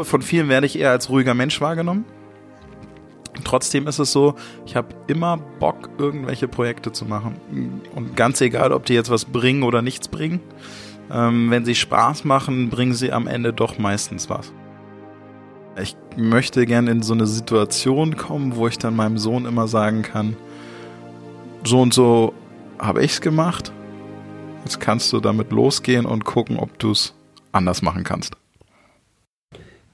glaube, von vielen werde ich eher als ruhiger Mensch wahrgenommen. Trotzdem ist es so, ich habe immer Bock, irgendwelche Projekte zu machen. Und ganz egal, ob die jetzt was bringen oder nichts bringen, ähm, wenn sie Spaß machen, bringen sie am Ende doch meistens was. Ich möchte gerne in so eine Situation kommen, wo ich dann meinem Sohn immer sagen kann, so und so habe ich's gemacht. Jetzt kannst du damit losgehen und gucken, ob du es anders machen kannst.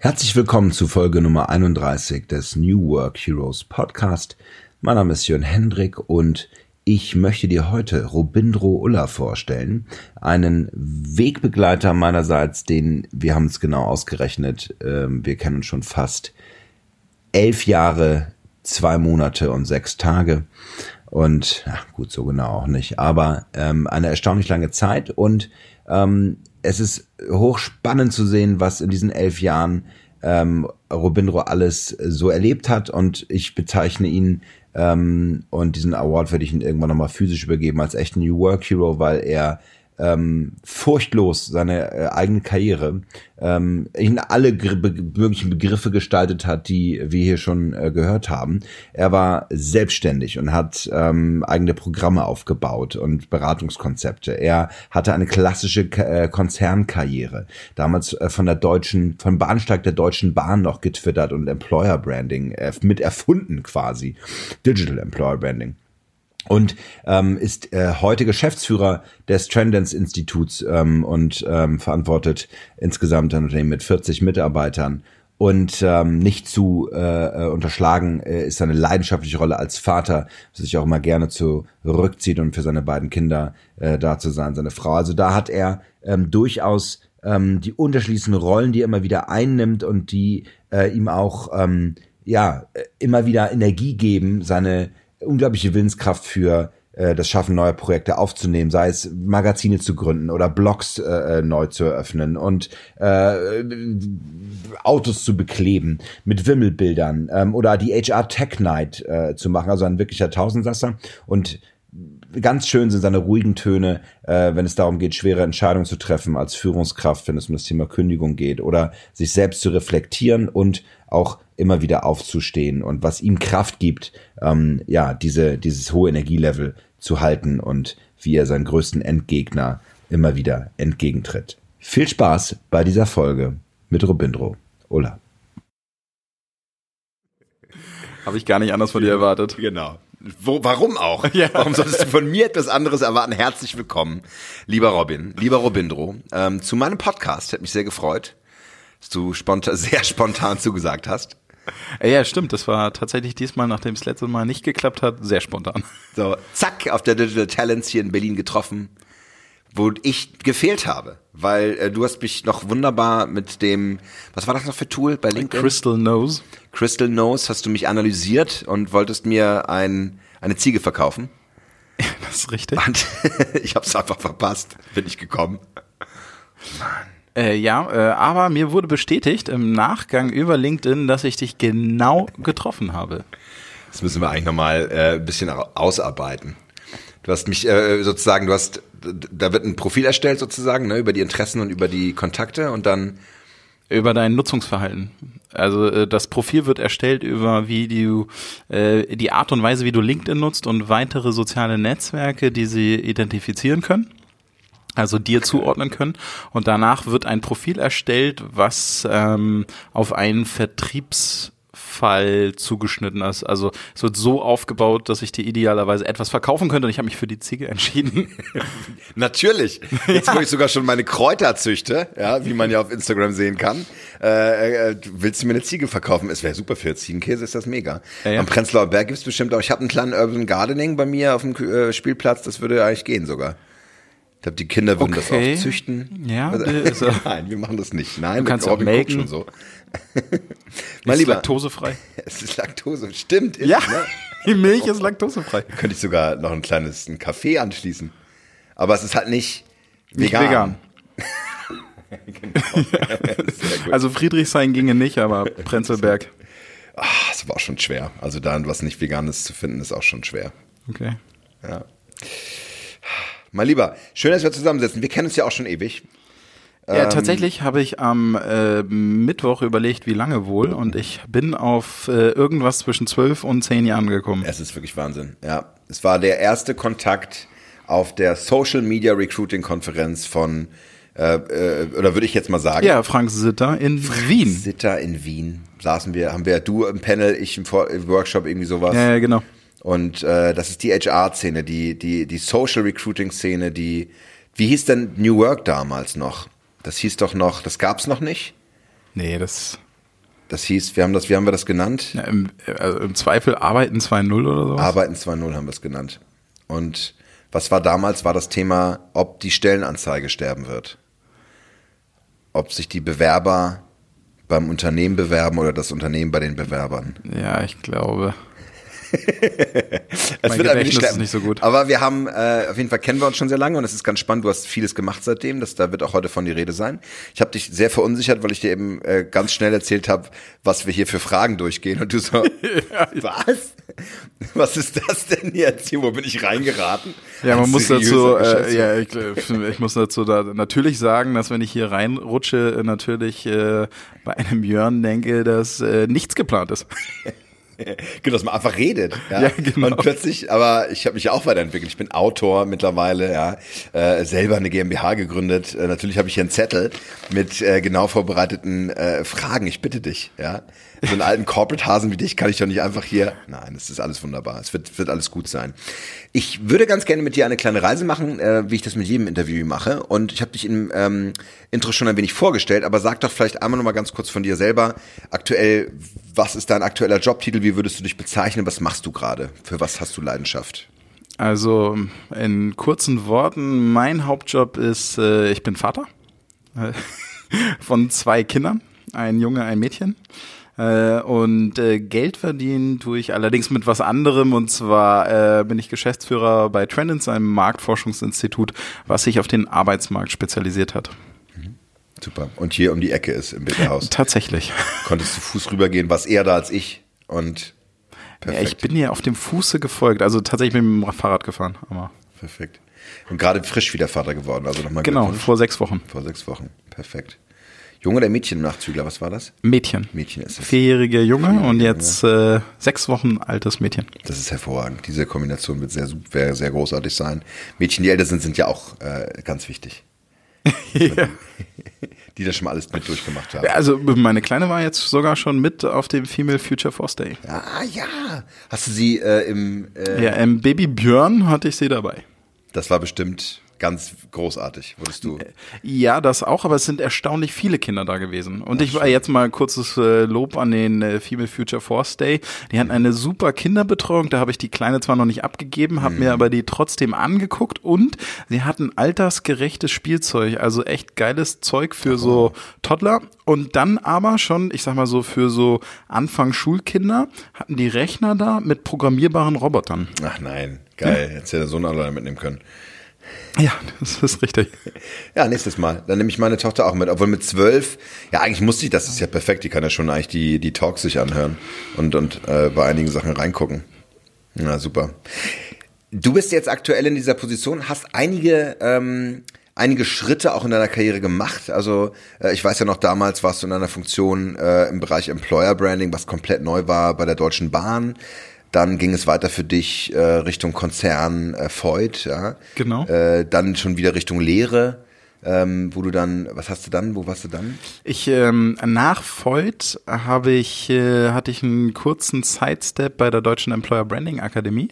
Herzlich willkommen zu Folge Nummer 31 des New Work Heroes Podcast. Mein Name ist Jörn Hendrik und ich möchte dir heute Robindro Ulla vorstellen, einen Wegbegleiter meinerseits, den wir haben es genau ausgerechnet, ähm, wir kennen schon fast elf Jahre, zwei Monate und sechs Tage und ja, gut, so genau auch nicht, aber ähm, eine erstaunlich lange Zeit und ähm, es ist hochspannend zu sehen, was in diesen elf Jahren ähm, Robindro alles so erlebt hat und ich bezeichne ihn ähm, und diesen Award werde ich ihn irgendwann nochmal physisch übergeben als echten New Work Hero, weil er ähm, furchtlos seine äh, eigene Karriere ähm, in alle be möglichen Begriffe gestaltet hat, die wir hier schon äh, gehört haben. Er war selbstständig und hat ähm, eigene Programme aufgebaut und Beratungskonzepte. Er hatte eine klassische äh, Konzernkarriere, damals äh, von der deutschen, von Bahnsteig der Deutschen Bahn noch getwittert und Employer Branding äh, mit erfunden quasi, Digital Employer Branding und ähm, ist äh, heute Geschäftsführer des Trendance Instituts ähm, und ähm, verantwortet insgesamt ein Unternehmen mit 40 Mitarbeitern. Und ähm, nicht zu äh, äh, unterschlagen äh, ist seine leidenschaftliche Rolle als Vater, sich auch immer gerne zurückzieht und für seine beiden Kinder äh, da zu sein, seine Frau. Also da hat er ähm, durchaus ähm, die unterschiedlichen Rollen, die er immer wieder einnimmt und die äh, ihm auch ähm, ja immer wieder Energie geben, seine unglaubliche Willenskraft für äh, das Schaffen neuer Projekte aufzunehmen, sei es Magazine zu gründen oder Blogs äh, äh neu zu eröffnen und äh, Autos zu bekleben mit Wimmelbildern ähm, oder die HR Tech Night äh, zu machen, also ein wirklicher Tausendsasser. Und ganz schön sind seine ruhigen Töne, äh, wenn es darum geht, schwere Entscheidungen zu treffen als Führungskraft, wenn es um das Thema Kündigung geht oder sich selbst zu reflektieren und auch immer wieder aufzustehen und was ihm Kraft gibt, ähm, ja, diese, dieses hohe Energielevel zu halten und wie er seinen größten Endgegner immer wieder entgegentritt. Viel Spaß bei dieser Folge mit Robindro. Ola. Habe ich gar nicht anders von dir erwartet. Genau. Wo, warum auch? Ja. Warum solltest du von mir etwas anderes erwarten? Herzlich willkommen, lieber Robin, lieber Robindro, ähm, zu meinem Podcast. Hat mich sehr gefreut, dass du spontan, sehr spontan zugesagt hast. Ja, stimmt. Das war tatsächlich diesmal, nachdem es letztes Mal nicht geklappt hat, sehr spontan. So, zack, auf der Digital Talents hier in Berlin getroffen, wo ich gefehlt habe, weil äh, du hast mich noch wunderbar mit dem, was war das noch für Tool bei LinkedIn? Crystal Nose. Crystal Nose hast du mich analysiert und wolltest mir ein, eine Ziege verkaufen. das ist richtig. Und ich habe es einfach verpasst, bin ich gekommen. Mann. Äh, ja, äh, aber mir wurde bestätigt im Nachgang über LinkedIn, dass ich dich genau getroffen habe. Das müssen wir eigentlich nochmal äh, ein bisschen ausarbeiten. Du hast mich äh, sozusagen, du hast, da wird ein Profil erstellt sozusagen, ne, über die Interessen und über die Kontakte und dann über dein Nutzungsverhalten. Also äh, das Profil wird erstellt über wie du äh, die Art und Weise, wie du LinkedIn nutzt und weitere soziale Netzwerke, die sie identifizieren können also dir zuordnen können. Und danach wird ein Profil erstellt, was ähm, auf einen Vertriebsfall zugeschnitten ist. Also es wird so aufgebaut, dass ich dir idealerweise etwas verkaufen könnte und ich habe mich für die Ziege entschieden. Natürlich. Jetzt, wo ich sogar schon meine Kräuter züchte, ja, wie man ja auf Instagram sehen kann, äh, äh, willst du mir eine Ziege verkaufen? Es wäre super für Ziegenkäse, ist das mega. Ja, ja. Am Prenzlauer Berg gibt's bestimmt auch, ich habe einen kleinen Urban Gardening bei mir auf dem äh, Spielplatz, das würde eigentlich gehen sogar. Ich glaube, die Kinder würden okay. das auch züchten. Ja, also, Nein, wir machen das nicht. Nein, du kannst auch melken. schon so. mein ist laktosefrei. Es ist Laktose, stimmt. Ist, ja, ne? die Milch ist laktosefrei. Könnte ich sogar noch ein kleines ein Kaffee anschließen. Aber es ist halt nicht vegan. Nicht vegan. genau. also Friedrichshain ginge nicht, aber Prenzlberg. Ach, es war auch schon schwer. Also da was nicht Veganes zu finden, ist auch schon schwer. Okay. Ja. Mein Lieber, schön, dass wir zusammensitzen. Wir kennen uns ja auch schon ewig. Ja, Ähm, tatsächlich habe ich am äh, Mittwoch überlegt, wie lange wohl, und ich bin auf äh, irgendwas zwischen zwölf und zehn Jahren gekommen. Es ist wirklich Wahnsinn. Ja, es war der erste Kontakt auf der Social Media Recruiting Konferenz von, äh, äh, oder würde ich jetzt mal sagen, Ja, Frank Sitter in Wien. Sitter in Wien. Saßen wir, haben wir du im Panel, ich im, Vor im Workshop irgendwie sowas. Ja, ja, genau. Und äh, das ist die HR-Szene, die, die, die Social Recruiting-Szene, die, wie hieß denn New Work damals noch? Das hieß doch noch, das gab's noch nicht. Nee, das Das hieß, wir haben das, wie haben wir das genannt? ja, im, also im Zweifel Arbeiten 2.0 oder sowas. Arbeiten 2.0 haben wir es genannt. Und was war damals, war das Thema, ob die Stellenanzeige sterben wird. Ob sich die Bewerber beim Unternehmen bewerben oder das Unternehmen bei den Bewerbern. Ja, ich glaube. Es Mein wird Gedächtnis ist sterben. nicht so gut. Aber wir haben, äh, auf jeden Fall kennen wir uns schon sehr lange und es ist ganz spannend. Du hast vieles gemacht seitdem. Das, da wird auch heute von die Rede sein. Ich habe dich sehr verunsichert, weil ich dir eben äh, ganz schnell erzählt habe, was wir hier für Fragen durchgehen. Und du so, was? Was ist das denn jetzt hier? Wo bin ich reingeraten? Ja, man muss dazu, äh, ja, ich, ich muss dazu da natürlich sagen, dass wenn ich hier reinrutsche, äh, natürlich äh, bei einem Jörn denke, dass äh, nichts geplant ist. Genau, dass man einfach redet. Ja, Ja, genau. Und plötzlich, aber ich habe mich ja auch weiterentwickelt. Ich bin Autor mittlerweile, ja, äh, selber eine GmbH gegründet. Äh, natürlich habe ich hier einen Zettel mit äh, genau vorbereiteten äh, Fragen. Ich bitte dich, ja. So einen alten Corporate-Hasen wie dich kann ich doch nicht einfach hier. Nein, es ist alles wunderbar. Es wird, wird alles gut sein. Ich würde ganz gerne mit dir eine kleine Reise machen, äh, wie ich das mit jedem Interview mache. Und ich habe dich im ähm, Intro schon ein wenig vorgestellt, aber sag doch vielleicht einmal noch mal ganz kurz von dir selber. Aktuell, was ist dein aktueller Jobtitel? Wie würdest du dich bezeichnen? Was machst du gerade? Für was hast du Leidenschaft? Also in kurzen Worten, mein Hauptjob ist, äh, ich bin Vater äh, von zwei Kindern, ein Junge, ein Mädchen. Äh, und äh, Geld verdienen tue ich allerdings mit was anderem und zwar äh, bin ich Geschäftsführer bei Trendins, einem Marktforschungsinstitut, was sich auf den Arbeitsmarkt spezialisiert hat. Super. Und hier um die Ecke ist im Bitterhaus. Tatsächlich. Konntest zu Fuß rübergehen, was eher da als ich. Und Ja, perfekt. ich bin hier auf dem Fuße gefolgt, also tatsächlich mit dem Fahrrad gefahren. Aber perfekt. Und gerade frisch wieder Vater geworden. Also nochmal genau, vor sechs Wochen. vor sechs Wochen. Perfekt. Junge oder Mädchen Nachzügler, was war das? Mädchen. Mädchen ist es. Vierjährige Junge und jetzt äh, sechs Wochen altes Mädchen. Das ist hervorragend. Diese Kombination wird sehr, super- sehr großartig sein. Mädchen, die älter sind, sind ja auch äh, ganz wichtig. ja. Die das schon mal alles mit durchgemacht haben. Also meine Kleine war jetzt sogar schon mit auf dem Female Future Force Day. Ah ja. Hast du sie äh, im äh, Ja, im Baby Björn hatte ich sie dabei. Das war bestimmt ganz großartig, wurdest du. Ja, das auch, aber es sind erstaunlich viele Kinder da gewesen. Und ich war jetzt mal kurzes äh, Lob an den äh, Female Future Force Day. Die hatten eine super Kinderbetreuung, da habe ich die Kleine zwar noch nicht abgegeben, habe mir aber die trotzdem angeguckt und sie hatten altersgerechtes Spielzeug, also echt geiles Zeug für so Toddler. Und dann aber schon, ich sag mal so, für so Anfang Schulkinder hatten die Rechner da mit programmierbaren Robotern. Ach nein, geil. Hättest du ja so einen alleine mitnehmen können. Ja, das ist richtig. Ja, nächstes Mal. Dann nehme ich meine Tochter auch mit. Obwohl mit zwölf, ja, eigentlich muss sie, das ist ja perfekt, die kann ja schon eigentlich die, die Talks sich anhören und, und äh, bei einigen Sachen reingucken. Na, super. Du bist jetzt aktuell in dieser Position, hast einige, ähm, einige Schritte auch in deiner Karriere gemacht. Also äh, ich weiß ja noch, damals warst du in einer Funktion äh, im Bereich Employer Branding, was komplett neu war bei der Deutschen Bahn. Dann ging es weiter für dich äh, Richtung Konzern äh, Voigt, ja. Genau. Äh, dann schon wieder Richtung Lehre, ähm, wo du dann, was hast du dann, wo warst du dann? Ich ähm, nach Voigt habe ich äh, hatte ich einen kurzen Sidestep bei der Deutschen Employer Branding Akademie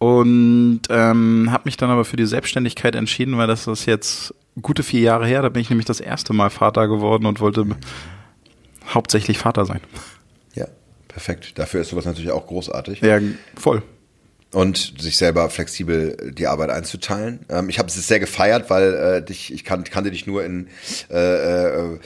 und ähm, habe mich dann aber für die Selbstständigkeit entschieden, weil das ist jetzt gute vier Jahre her. Da bin ich nämlich das erste Mal Vater geworden und wollte hauptsächlich Vater sein. Perfekt. Dafür ist sowas natürlich auch großartig. Ja, voll. und sich selber flexibel die Arbeit einzuteilen. Ähm, ich habe es sehr gefeiert, weil äh, dich, ich kan kannte dich nur in äh, äh,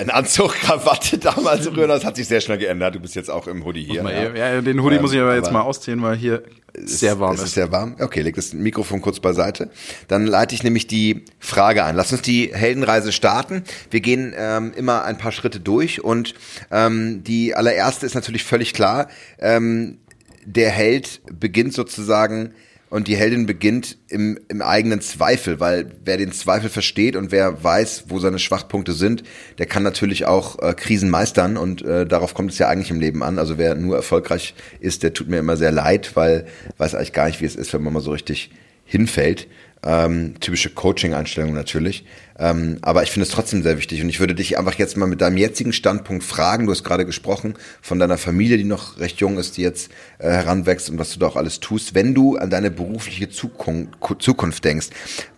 in Anzug, Krawatte damals früher, das hat sich sehr schnell geändert. Du bist jetzt auch im Hoodie hier. Ja, ja, den Hoodie Ähm, muss ich aber jetzt aber mal ausziehen, weil hier sehr warm es ist. ist sehr warm. Okay, leg das Mikrofon kurz beiseite. Dann leite ich nämlich die Frage ein. Lass uns die Heldenreise starten. Wir gehen ähm, immer ein paar Schritte durch und ähm, die allererste ist natürlich völlig klar. Ähm, der Held beginnt sozusagen und die Heldin beginnt im, im eigenen Zweifel, weil wer den Zweifel versteht und wer weiß, wo seine Schwachpunkte sind, der kann natürlich auch äh, Krisen meistern und äh, darauf kommt es ja eigentlich im Leben an. Also wer nur erfolgreich ist, der tut mir immer sehr leid, weil weiß eigentlich gar nicht, wie es ist, wenn man mal so richtig hinfällt. Ähm, typische Coaching-Einstellung natürlich. Ähm, aber ich finde es trotzdem sehr wichtig und ich würde dich einfach jetzt mal mit deinem jetzigen Standpunkt fragen. Du hast gerade gesprochen von deiner Familie, die noch recht jung ist, die jetzt äh, heranwächst und was du da auch alles tust. Wenn du an deine berufliche Zukunft, Zukunft denkst,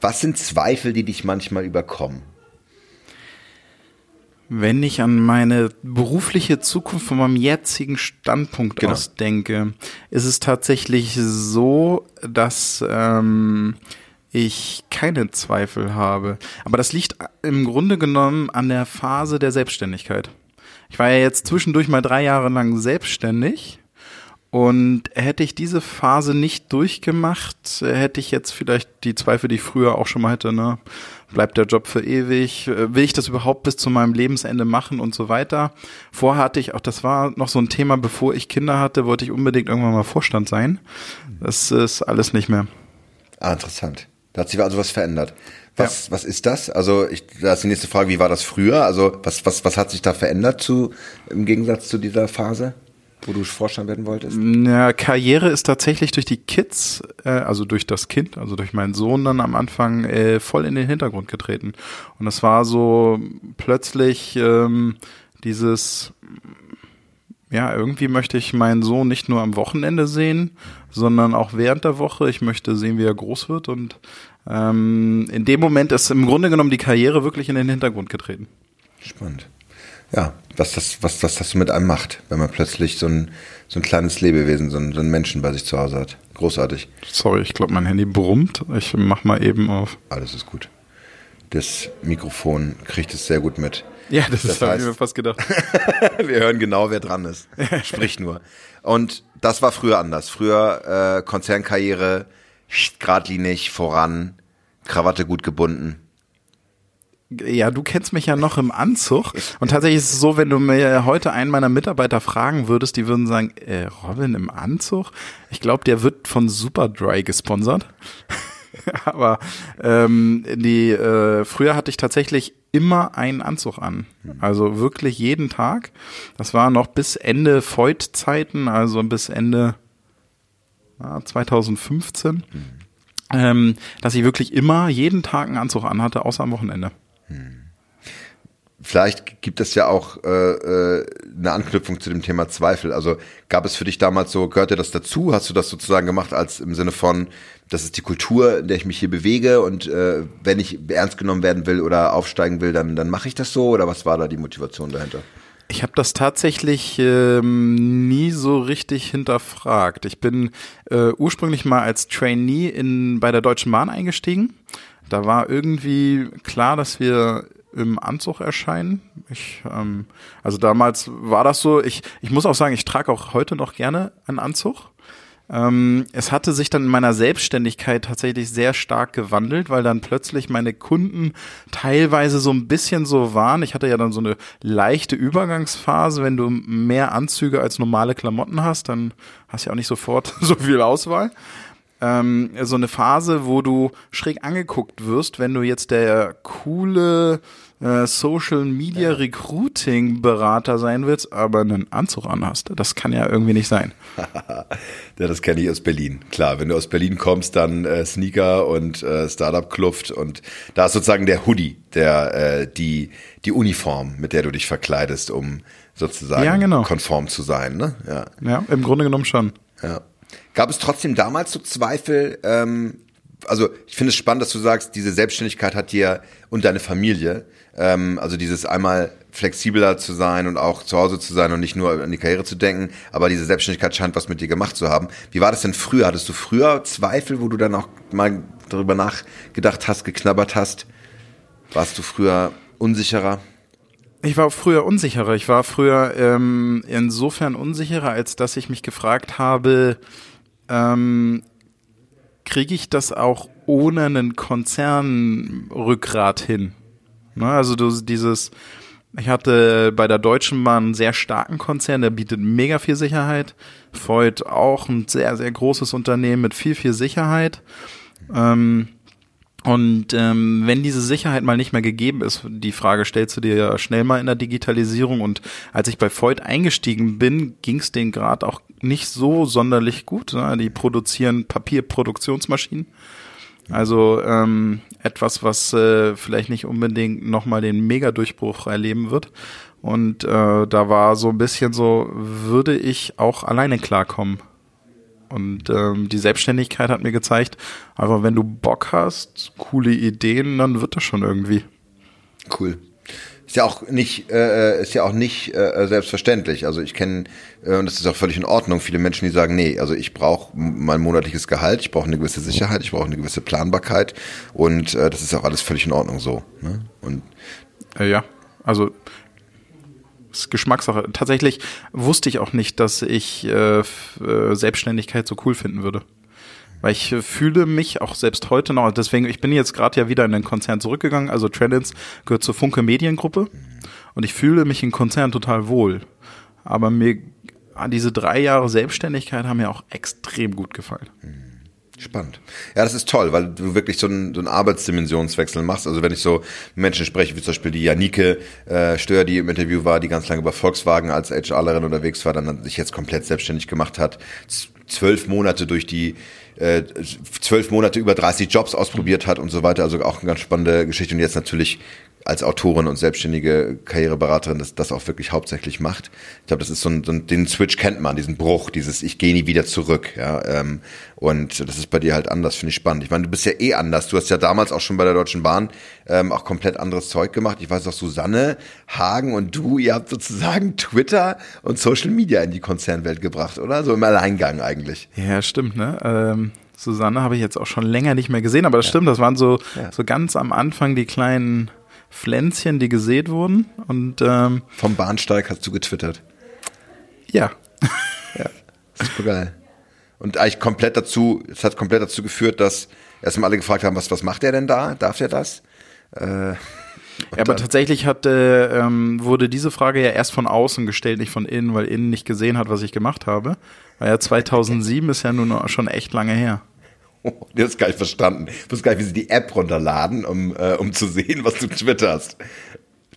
was sind Zweifel, die dich manchmal überkommen? Wenn ich an meine berufliche Zukunft von meinem jetzigen Standpunkt genau. aus denke, ist es tatsächlich so, dass ähm, ich keine Zweifel habe. Aber das liegt im Grunde genommen an der Phase der Selbstständigkeit. Ich war ja jetzt zwischendurch mal drei Jahre lang selbstständig und hätte ich diese Phase nicht durchgemacht, hätte ich jetzt vielleicht die Zweifel, die ich früher auch schon mal hätte, ne? Bleibt der Job für ewig? Will ich das überhaupt bis zu meinem Lebensende machen und so weiter? Vorher hatte ich auch, das war noch so ein Thema, bevor ich Kinder hatte, wollte ich unbedingt irgendwann mal Vorstand sein. Das ist alles nicht mehr. Ah, interessant. Da hat sich also was verändert. Was, ja. was ist das? Also, ich, da ist die nächste Frage, wie war das früher? Also, was, was, was hat sich da verändert zu, im Gegensatz zu dieser Phase? wo du Vorstand werden wolltest? Ja, Karriere ist tatsächlich durch die Kids, äh, also durch das Kind, also durch meinen Sohn dann am Anfang äh, voll in den Hintergrund getreten. Und das war so plötzlich ähm, dieses, ja, irgendwie möchte ich meinen Sohn nicht nur am Wochenende sehen, sondern auch während der Woche. Ich möchte sehen, wie er groß wird. Und ähm, in dem Moment ist im Grunde genommen die Karriere wirklich in den Hintergrund getreten. Spannend. Ja, was das, was, was das mit einem macht, wenn man plötzlich so ein, so ein kleines Lebewesen, so ein, so einen Menschen bei sich zu Hause hat. Großartig. Sorry, ich glaube, mein Handy brummt. Ich mach mal eben auf. Alles ist gut. Das Mikrofon kriegt es sehr gut mit. Ja, das, das habe ich mir fast gedacht. wir hören genau, wer dran ist. Sprich nur. Und das war früher anders. Früher äh, Konzernkarriere, geradlinig voran, Krawatte gut gebunden. Ja, du kennst mich ja noch im Anzug. Und tatsächlich ist es so, wenn du mir heute einen meiner Mitarbeiter fragen würdest, die würden sagen, äh, Robin im Anzug? Ich glaube, der wird von Superdry gesponsert. Aber ähm, die äh, früher hatte ich tatsächlich immer einen Anzug an. Also wirklich jeden Tag. Das war noch bis Ende Voigt-Zeiten, also bis Ende ja, 2015. Mhm. Ähm, dass ich wirklich immer jeden Tag einen Anzug anhatte, außer am Wochenende. Vielleicht gibt es ja auch äh, äh, eine Anknüpfung zu dem Thema Zweifel. Also gab es für dich damals so, gehörte das dazu? Hast du das sozusagen gemacht als im Sinne von, das ist die Kultur, in der ich mich hier bewege und äh, wenn ich ernst genommen werden will oder aufsteigen will, dann, dann mache ich das so? Oder was war da die Motivation dahinter? Ich habe das tatsächlich ähm, nie so richtig hinterfragt. Ich bin äh, ursprünglich mal als Trainee in, bei der Deutschen Bahn eingestiegen. Da war irgendwie klar, dass wir im Anzug erscheinen. Ich, ähm, also damals war das so. Ich, ich muss auch sagen, ich trage auch heute noch gerne einen Anzug. Ähm, es hatte sich dann in meiner Selbstständigkeit tatsächlich sehr stark gewandelt, weil dann plötzlich meine Kunden teilweise so ein bisschen so waren. Ich hatte ja dann so eine leichte Übergangsphase. Wenn du mehr Anzüge als normale Klamotten hast, dann hast du ja auch nicht sofort so viel Auswahl ähm, so eine Phase, wo du schräg angeguckt wirst, wenn du jetzt der coole äh, Social Media Recruiting Berater sein willst, aber einen Anzug anhast. Das kann ja irgendwie nicht sein. ja, das kenne ich aus Berlin. Klar, wenn du aus Berlin kommst, dann äh, Sneaker und äh, Startup-Kluft und da ist sozusagen der Hoodie, der äh, die die Uniform, mit der du dich verkleidest, um sozusagen ja, genau. konform zu sein. Ne? Ja. ja, im Grunde genommen schon. Ja. Gab es trotzdem damals so Zweifel? Ähm, also ich finde es spannend, dass du sagst, diese Selbstständigkeit hat dir und deine Familie, ähm, also dieses einmal flexibler zu sein und auch zu Hause zu sein und nicht nur an die Karriere zu denken, aber diese Selbstständigkeit scheint was mit dir gemacht zu haben. Wie war das denn früher? Hattest du früher Zweifel, wo du dann auch mal darüber nachgedacht hast, geknabbert hast? Warst du früher unsicherer? Ich war früher unsicherer. Ich war früher ähm, insofern unsicherer, als dass ich mich gefragt habe, ähm, kriege ich das auch ohne einen Konzernrückgrat hin? Ne? Also dieses, Ich hatte bei der Deutschen Bahn einen sehr starken Konzern, der bietet mega viel Sicherheit. Freud auch ein sehr, sehr großes Unternehmen mit viel, viel Sicherheit. Ähm, und ähm, wenn diese Sicherheit mal nicht mehr gegeben ist, die Frage stellst du dir ja schnell mal in der Digitalisierung. Und als ich bei Freud eingestiegen bin, ging es denen gerade auch nicht so sonderlich gut. Ne? Die produzieren Papierproduktionsmaschinen. Also ähm, etwas, was äh, vielleicht nicht unbedingt nochmal den Mega-Durchbruch erleben wird. Und äh, da war so ein bisschen so, würde ich auch alleine klarkommen. Und ähm, die Selbstständigkeit hat mir gezeigt, aber wenn du Bock hast, coole Ideen, dann wird das schon irgendwie. Cool. Ist ja auch nicht, äh, ist ja auch nicht äh, selbstverständlich. Also ich kenne, äh, und das ist auch völlig in Ordnung, viele Menschen, die sagen, nee, also ich brauche mein monatliches Gehalt, ich brauche eine gewisse Sicherheit, ich brauche eine gewisse Planbarkeit und äh, das ist auch alles völlig in Ordnung so. Ne? Und äh, ja, also ist Geschmackssache. Tatsächlich wusste ich auch nicht, dass ich äh, äh, Selbstständigkeit so cool finden würde. Weil ich fühle mich auch selbst heute noch, deswegen, ich bin jetzt gerade ja wieder in den Konzern zurückgegangen, also Trendins gehört zur Funke Mediengruppe und ich fühle mich im Konzern total wohl. Aber mir, diese drei Jahre Selbstständigkeit haben mir auch extrem gut gefallen. Spannend. Ja, das ist toll, weil du wirklich so einen, so einen Arbeitsdimensionswechsel machst. Also wenn ich so Menschen spreche, wie zum Beispiel die Janike äh, Stör, die im Interview war, die ganz lange bei Volkswagen als HRlerin unterwegs war, dann sich jetzt komplett selbstständig gemacht hat, zwölf Monate durch die äh, zwölf Monate über 30 Jobs ausprobiert hat und so weiter. Also auch eine ganz spannende Geschichte. Und jetzt natürlich als Autorin und selbstständige Karriereberaterin das, das auch wirklich hauptsächlich macht. Ich glaube, das ist so ein, so ein, den Switch kennt man, diesen Bruch, dieses ich gehe nie wieder zurück. Ja, ähm, und das ist bei dir halt anders, finde ich spannend. Ich meine, du bist ja eh anders. Du hast ja damals auch schon bei der Deutschen Bahn ähm, auch komplett anderes Zeug gemacht. Ich weiß auch, Susanne, Hagen und du, ihr habt sozusagen Twitter und Social Media in die Konzernwelt gebracht, oder? So im Alleingang eigentlich. Ja, stimmt, ne? Ähm Susanne habe ich jetzt auch schon länger nicht mehr gesehen, aber das ja. stimmt, das waren so, ja. so ganz am Anfang die kleinen Pflänzchen, die gesät wurden. Und, ähm, Vom Bahnsteig hast du getwittert. Ja. ja, super geil. Und eigentlich komplett dazu, es hat komplett dazu geführt, dass erstmal alle gefragt haben, was, was macht er denn da? Darf der das? Äh, ja, aber tatsächlich hat, äh, ähm, wurde diese Frage ja erst von außen gestellt, nicht von innen, weil innen nicht gesehen hat, was ich gemacht habe. Weil ja 2007 ist ja nun schon echt lange her. Die hast gar nicht verstanden. Ich wusste gar nicht, wie sie die App runterladen, um, äh, um zu sehen, was du twitterst.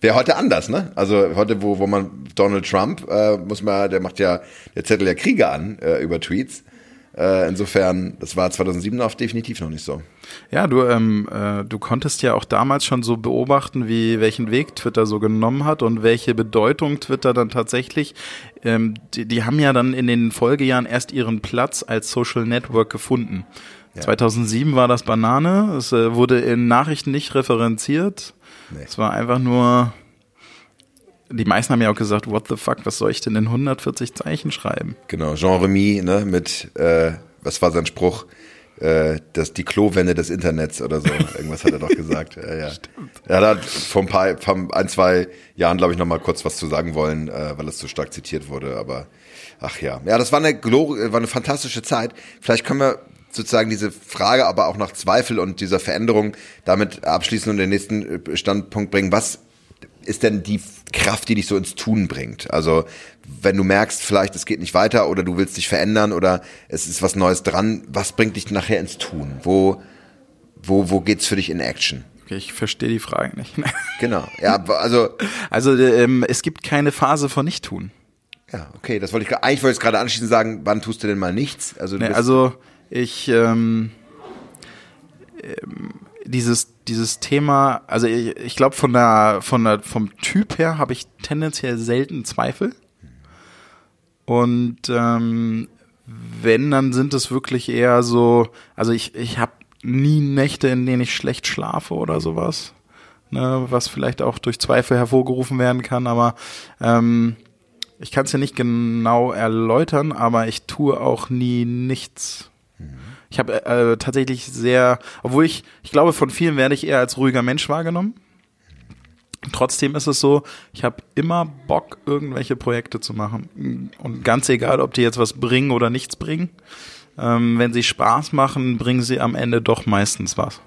Wäre heute anders, ne? Also heute, wo, wo man Donald Trump, äh, muss man, der macht ja, der Zettel ja Kriege an äh, über Tweets. Äh, insofern, das war 2007 auch definitiv noch nicht so. Ja, du, ähm, äh, du konntest ja auch damals schon so beobachten, wie welchen Weg Twitter so genommen hat und welche Bedeutung Twitter dann tatsächlich. Ähm, die, die haben ja dann in den Folgejahren erst ihren Platz als Social Network gefunden. 2007 war das Banane. Es äh, wurde in Nachrichten nicht referenziert. Nee. Es war einfach nur. Die meisten haben ja auch gesagt, what the fuck, was soll ich denn in 140 Zeichen schreiben? Genau, Jean Remy, ne, mit, äh, was war sein Spruch? Äh, das, die Klowände des Internets oder so. Irgendwas hat er doch gesagt. Ja, ja. Stimmt. Er hat vor ein paar, vor ein, zwei Jahren, glaube ich, noch mal kurz was zu sagen wollen, äh, weil es zu stark zitiert wurde, aber ach ja. Ja, das war eine, Glor war eine fantastische Zeit. Vielleicht können wir sozusagen diese Frage aber auch nach Zweifel und dieser Veränderung damit abschließen und den nächsten äh, Standpunkt bringen. Was ist denn die Kraft, die dich so ins Tun bringt? Also wenn du merkst, vielleicht es geht nicht weiter oder du willst dich verändern oder es ist was Neues dran, was bringt dich nachher ins Tun? Wo, wo, wo geht's für dich in Action? Okay, ich verstehe die Frage nicht. genau, ja, also. Also ähm, es gibt keine Phase von Nichttun. Ja, okay, das wollte ich eigentlich wollte ich gerade anschließend sagen, wann tust du denn mal nichts? Also, nee, also ich ähm, ähm, dieses dieses Thema, also ich, ich glaube von der von der vom Typ her habe ich tendenziell selten Zweifel und ähm, wenn dann sind es wirklich eher so, also ich ich habe nie Nächte, in denen ich schlecht schlafe oder sowas, ne, was vielleicht auch durch Zweifel hervorgerufen werden kann, aber ähm, ich kann es ja nicht genau erläutern, aber ich tue auch nie nichts. Ich habe äh, tatsächlich sehr, obwohl ich, ich glaube, von vielen werde ich eher als ruhiger Mensch wahrgenommen. Trotzdem ist es so, ich habe immer Bock, irgendwelche Projekte zu machen. Und ganz egal, ob die jetzt was bringen oder nichts bringen. Ähm, wenn sie Spaß machen, bringen sie am Ende doch meistens was.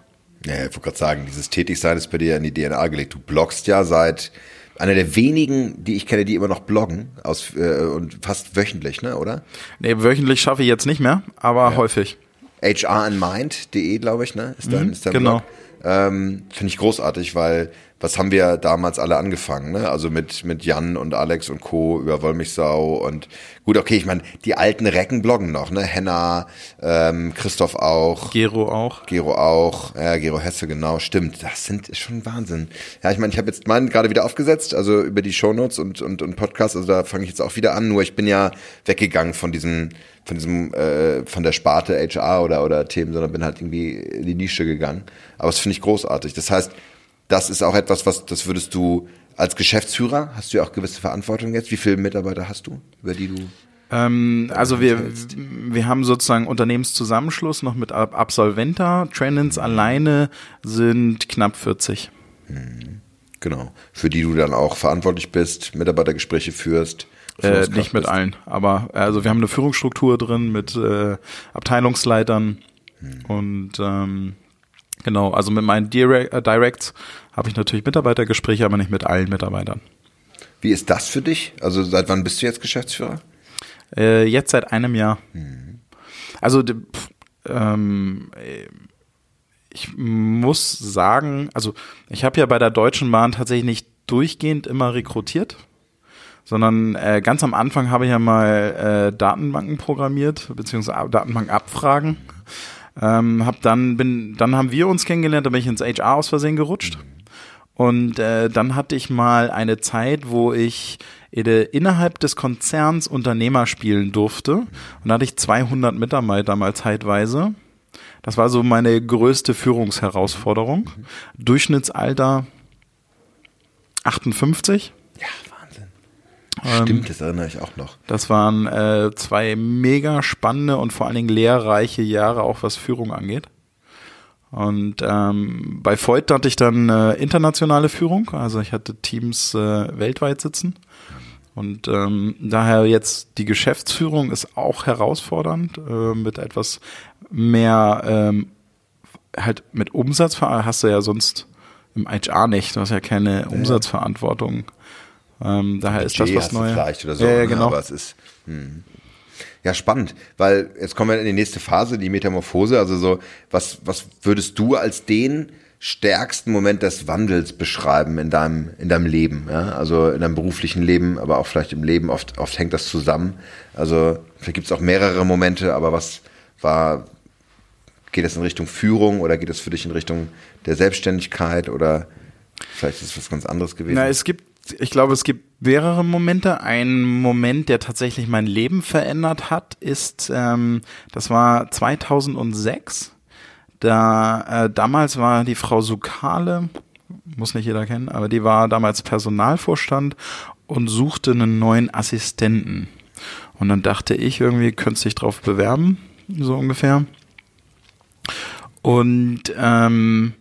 Ja, ich wollte gerade sagen, dieses Tätigsein ist bei dir in die DNA gelegt. Du bloggst ja seit einer der wenigen, die ich kenne, die immer noch bloggen aus äh, und fast wöchentlich, ne, oder? Nee, wöchentlich schaffe ich jetzt nicht mehr, aber häufig. HRandmind.de, glaube ich, ne? Ist dein, Mhm, ist dein genau. Blog. Ähm, Finde ich großartig, weil was haben wir damals alle angefangen, ne? Also mit, mit Jan und Alex und Co. über Wollmilchsau und gut, okay, ich meine, die alten Recken bloggen noch, ne? Henna, ähm, Christoph auch. Gero auch. Gero auch, ja, Gero Hesse, genau, stimmt. Das sind ist schon Wahnsinn. Ja, ich meine, ich habe jetzt meinen gerade wieder aufgesetzt, also über die Shownotes und, und, und Podcasts, also da fange ich jetzt auch wieder an, nur ich bin ja weggegangen von diesem, von diesem, äh, von der Sparte HR oder, oder Themen, sondern bin halt irgendwie in die Nische gegangen. Aber das finde ich großartig. Das heißt, das ist auch etwas, was, das würdest du als Geschäftsführer, hast du ja auch gewisse Verantwortung jetzt. Wie viele Mitarbeiter hast du, über die du Ähm, also wir, wir haben sozusagen Unternehmenszusammenschluss noch mit Ab- Absolventa. Trendens alleine sind knapp 40. Genau. Für die du dann auch verantwortlich bist, Mitarbeitergespräche führst. Äh, nicht mit bist. allen, aber also wir haben eine Führungsstruktur drin mit äh, Abteilungsleitern und ähm, genau, also mit meinen Direct, äh, Directs habe ich natürlich Mitarbeitergespräche, aber nicht mit allen Mitarbeitern. Wie ist das für dich? Also seit wann bist du jetzt Geschäftsführer? Äh, jetzt seit einem Jahr. Also de- pff, ähm, äh, ich muss sagen, also ich habe ja bei der Deutschen Bahn tatsächlich nicht durchgehend immer rekrutiert, sondern äh, ganz am Anfang habe ich ja mal äh, Datenbanken programmiert, beziehungsweise Ab- Datenbank-Abfragen. Ähm, hab dann bin, dann haben wir uns kennengelernt, da bin ich ins HR aus Versehen gerutscht. Und äh, dann hatte ich mal eine Zeit, wo ich innerhalb des Konzerns Unternehmer spielen durfte. Und da hatte ich 200 Mitarbeiter mal zeitweise. Das war so meine größte Führungsherausforderung. Durchschnittsalter 58. Ja, Stimmt, das erinnere ich auch noch. Das waren äh, zwei mega spannende und vor allen Dingen lehrreiche Jahre, auch was Führung angeht. Und ähm, bei Voigt hatte ich dann äh, internationale Führung, also ich hatte Teams äh, weltweit sitzen. Und ähm, daher jetzt die Geschäftsführung ist auch herausfordernd, äh, mit etwas mehr ähm, halt mit Umsatz hast du ja sonst im HR nicht, du hast ja keine Umsatzverantwortung. Ähm, daher ist das was Neues. Vielleicht oder so, ja, ja, ne? genau. aber es ist hm. ja spannend, weil jetzt kommen wir in die nächste Phase, die Metamorphose. Also so, was was würdest du als den stärksten Moment des Wandels beschreiben in deinem in deinem Leben? Ja? Also in deinem beruflichen Leben, aber auch vielleicht im Leben. Oft oft hängt das zusammen. Also vielleicht gibt es auch mehrere Momente, aber was war Geht es in Richtung Führung oder geht es für dich in Richtung der Selbstständigkeit oder vielleicht ist es was ganz anderes gewesen? Na, es gibt, ich glaube, es gibt mehrere Momente. Ein Moment, der tatsächlich mein Leben verändert hat, ist, ähm, das war 2006. Da äh, damals war die Frau Sukale, muss nicht jeder kennen, aber die war damals Personalvorstand und suchte einen neuen Assistenten. Und dann dachte ich irgendwie, könntest dich drauf bewerben, so ungefähr. Und ähm,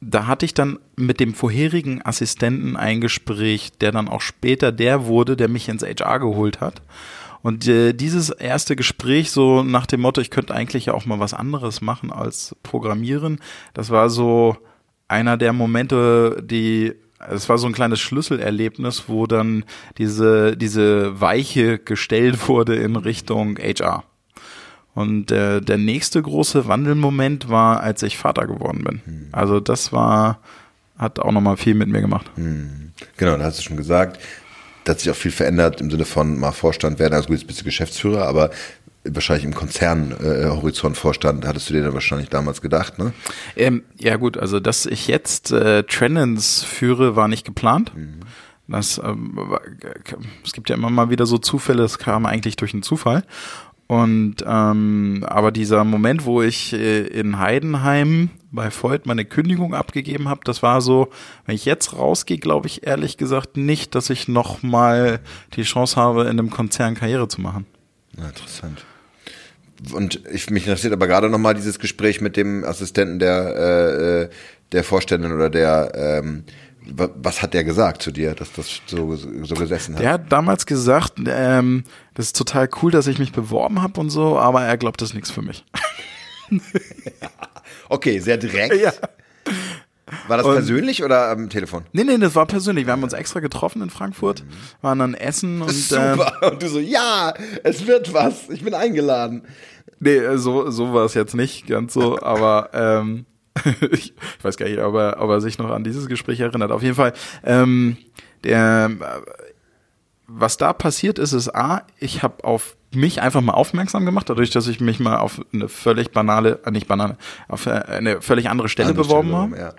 da hatte ich dann mit dem vorherigen Assistenten ein Gespräch, der dann auch später der wurde, der mich ins HR geholt hat. Und äh, dieses erste Gespräch, so nach dem Motto, ich könnte eigentlich ja auch mal was anderes machen als Programmieren, das war so einer der Momente, die, es war so ein kleines Schlüsselerlebnis, wo dann diese, diese Weiche gestellt wurde in Richtung HR. Und äh, der nächste große Wandelmoment war, als ich Vater geworden bin. Also das war, hat auch nochmal viel mit mir gemacht. Genau, da hast du schon gesagt. Da hat sich auch viel verändert im Sinne von mal Vorstand werden. Also gut, jetzt bist du Geschäftsführer, aber wahrscheinlich im Konzern äh, Vorstand, hattest du dir dann wahrscheinlich damals gedacht, ne? Ähm, ja gut, also dass ich jetzt äh, Trendens führe, war nicht geplant. Das, ähm, es gibt ja immer mal wieder so Zufälle, das kam eigentlich durch einen Zufall. Und ähm, aber dieser Moment, wo ich äh, in Heidenheim bei Voigt meine Kündigung abgegeben habe, das war so, wenn ich jetzt rausgehe, glaube ich ehrlich gesagt nicht, dass ich noch mal die Chance habe, in einem Konzern Karriere zu machen. Ja, interessant. Und ich, mich interessiert aber gerade nochmal dieses Gespräch mit dem Assistenten der, äh, äh, der Vorständin oder der, ähm, was hat der gesagt zu dir, dass das so, so gesessen hat? Der hat damals gesagt, ähm, das ist total cool, dass ich mich beworben habe und so, aber er glaubt, das ist nichts für mich. Okay, sehr direkt. Ja. War das Und- persönlich oder am Telefon? Nee, nee, das war persönlich. Wir haben uns extra getroffen in Frankfurt, waren dann essen und ähm, Super. Und du so, ja, es wird was. Ich bin eingeladen. Nee, äh, so, so war es jetzt nicht ganz so, aber ähm, ich weiß gar nicht, ob er, ob er sich noch an dieses Gespräch erinnert. Auf jeden Fall, ähm, der, was da passiert ist, ist A, ich habe auf mich einfach mal aufmerksam gemacht, dadurch, dass ich mich mal auf eine völlig banale, äh, nicht banale, auf äh, eine völlig andere Stelle Andere beworben habe. Ja.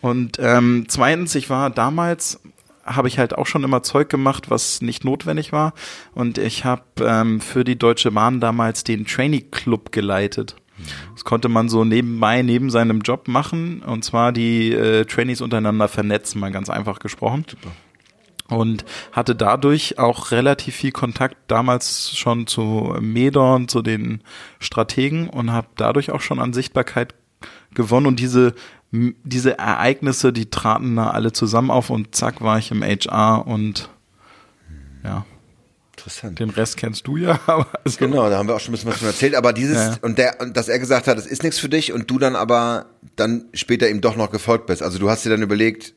Und ähm, zweitens, ich war damals, habe ich halt auch schon immer Zeug gemacht, was nicht notwendig war. Und ich habe ähm, für die Deutsche Bahn damals den Trainee Club geleitet. Das konnte man so nebenbei, neben seinem Job machen. Und zwar die äh, Trainees untereinander vernetzen, mal ganz einfach gesprochen. Und hatte dadurch auch relativ viel Kontakt damals schon zu Medon, zu den Strategen und habe dadurch auch schon an Sichtbarkeit gewonnen und diese diese Ereignisse, die traten da alle zusammen auf und zack war ich im HR und ja, Interessant. den Rest kennst du ja, aber also, Genau, da haben wir auch schon ein bisschen was von erzählt, aber dieses Ja. und der und dass er gesagt hat, es ist nichts für dich und du dann aber dann später ihm doch noch gefolgt bist. Also du hast dir dann überlegt,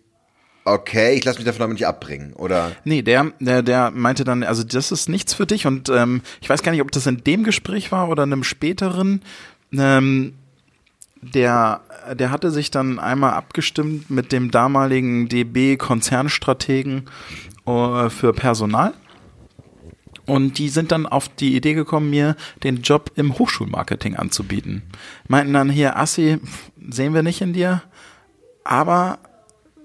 okay, ich lasse mich davon aber nicht abbringen oder Nee, der, der, der meinte dann, also das ist nichts für dich und ähm, ich weiß gar nicht, ob das in dem Gespräch war oder in einem späteren. Ähm, der, der hatte sich dann einmal abgestimmt mit dem damaligen DB-Konzernstrategen äh, für Personal. Und die sind dann auf die Idee gekommen, mir den Job im Hochschulmarketing anzubieten. Meinten dann hier, Assi, sehen wir nicht in dir, aber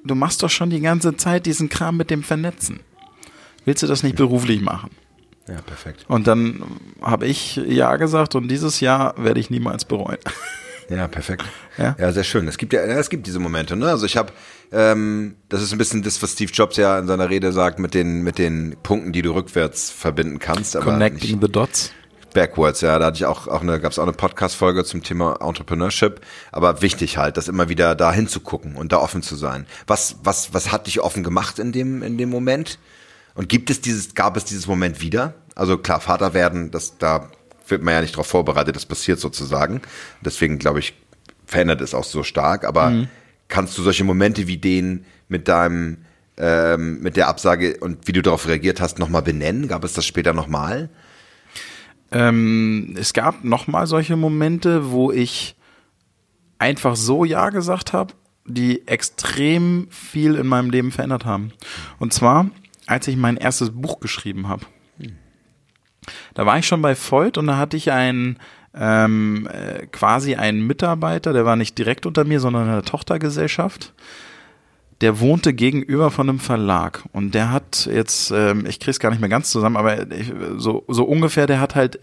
du machst doch schon die ganze Zeit diesen Kram mit dem Vernetzen. Willst du das nicht beruflich machen? ja, perfekt. Und dann habe ich ja gesagt und dieses Jahr werde ich niemals bereuen. Ja, perfekt. Ja. Ja, sehr schön. Es gibt ja, es gibt diese Momente. Ne? Also ich habe, ähm, das ist ein bisschen das, was Steve Jobs ja in seiner Rede sagt mit den mit den Punkten, die du rückwärts verbinden kannst, aber Connecting the dots. backwards. Ja, da hatte ich auch auch eine, gab es auch eine Podcast-Folge zum Thema Entrepreneurship. Aber wichtig halt, das immer wieder da hinzugucken und da offen zu sein. Was was was hat dich offen gemacht in dem in dem Moment? Und gibt es dieses, gab es dieses Moment wieder? Also klar, Vater werden, das da wird man ja nicht darauf vorbereitet, das passiert sozusagen. Deswegen glaube ich, verändert es auch so stark. Aber kannst du solche Momente wie den mit deinem, ähm, mit der Absage und wie du darauf reagiert hast, nochmal benennen? Gab es das später nochmal? Ähm, es gab nochmal solche Momente, wo ich einfach so Ja gesagt habe, die extrem viel in meinem Leben verändert haben. Und zwar, als ich mein erstes Buch geschrieben habe. Da war ich schon bei Voigt und da hatte ich einen ähm, äh, quasi einen Mitarbeiter, der war nicht direkt unter mir, sondern in einer Tochtergesellschaft. Der wohnte gegenüber von einem Verlag und der hat jetzt, ähm, ich krieg's gar nicht mehr ganz zusammen, aber ich, so, so ungefähr, der hat halt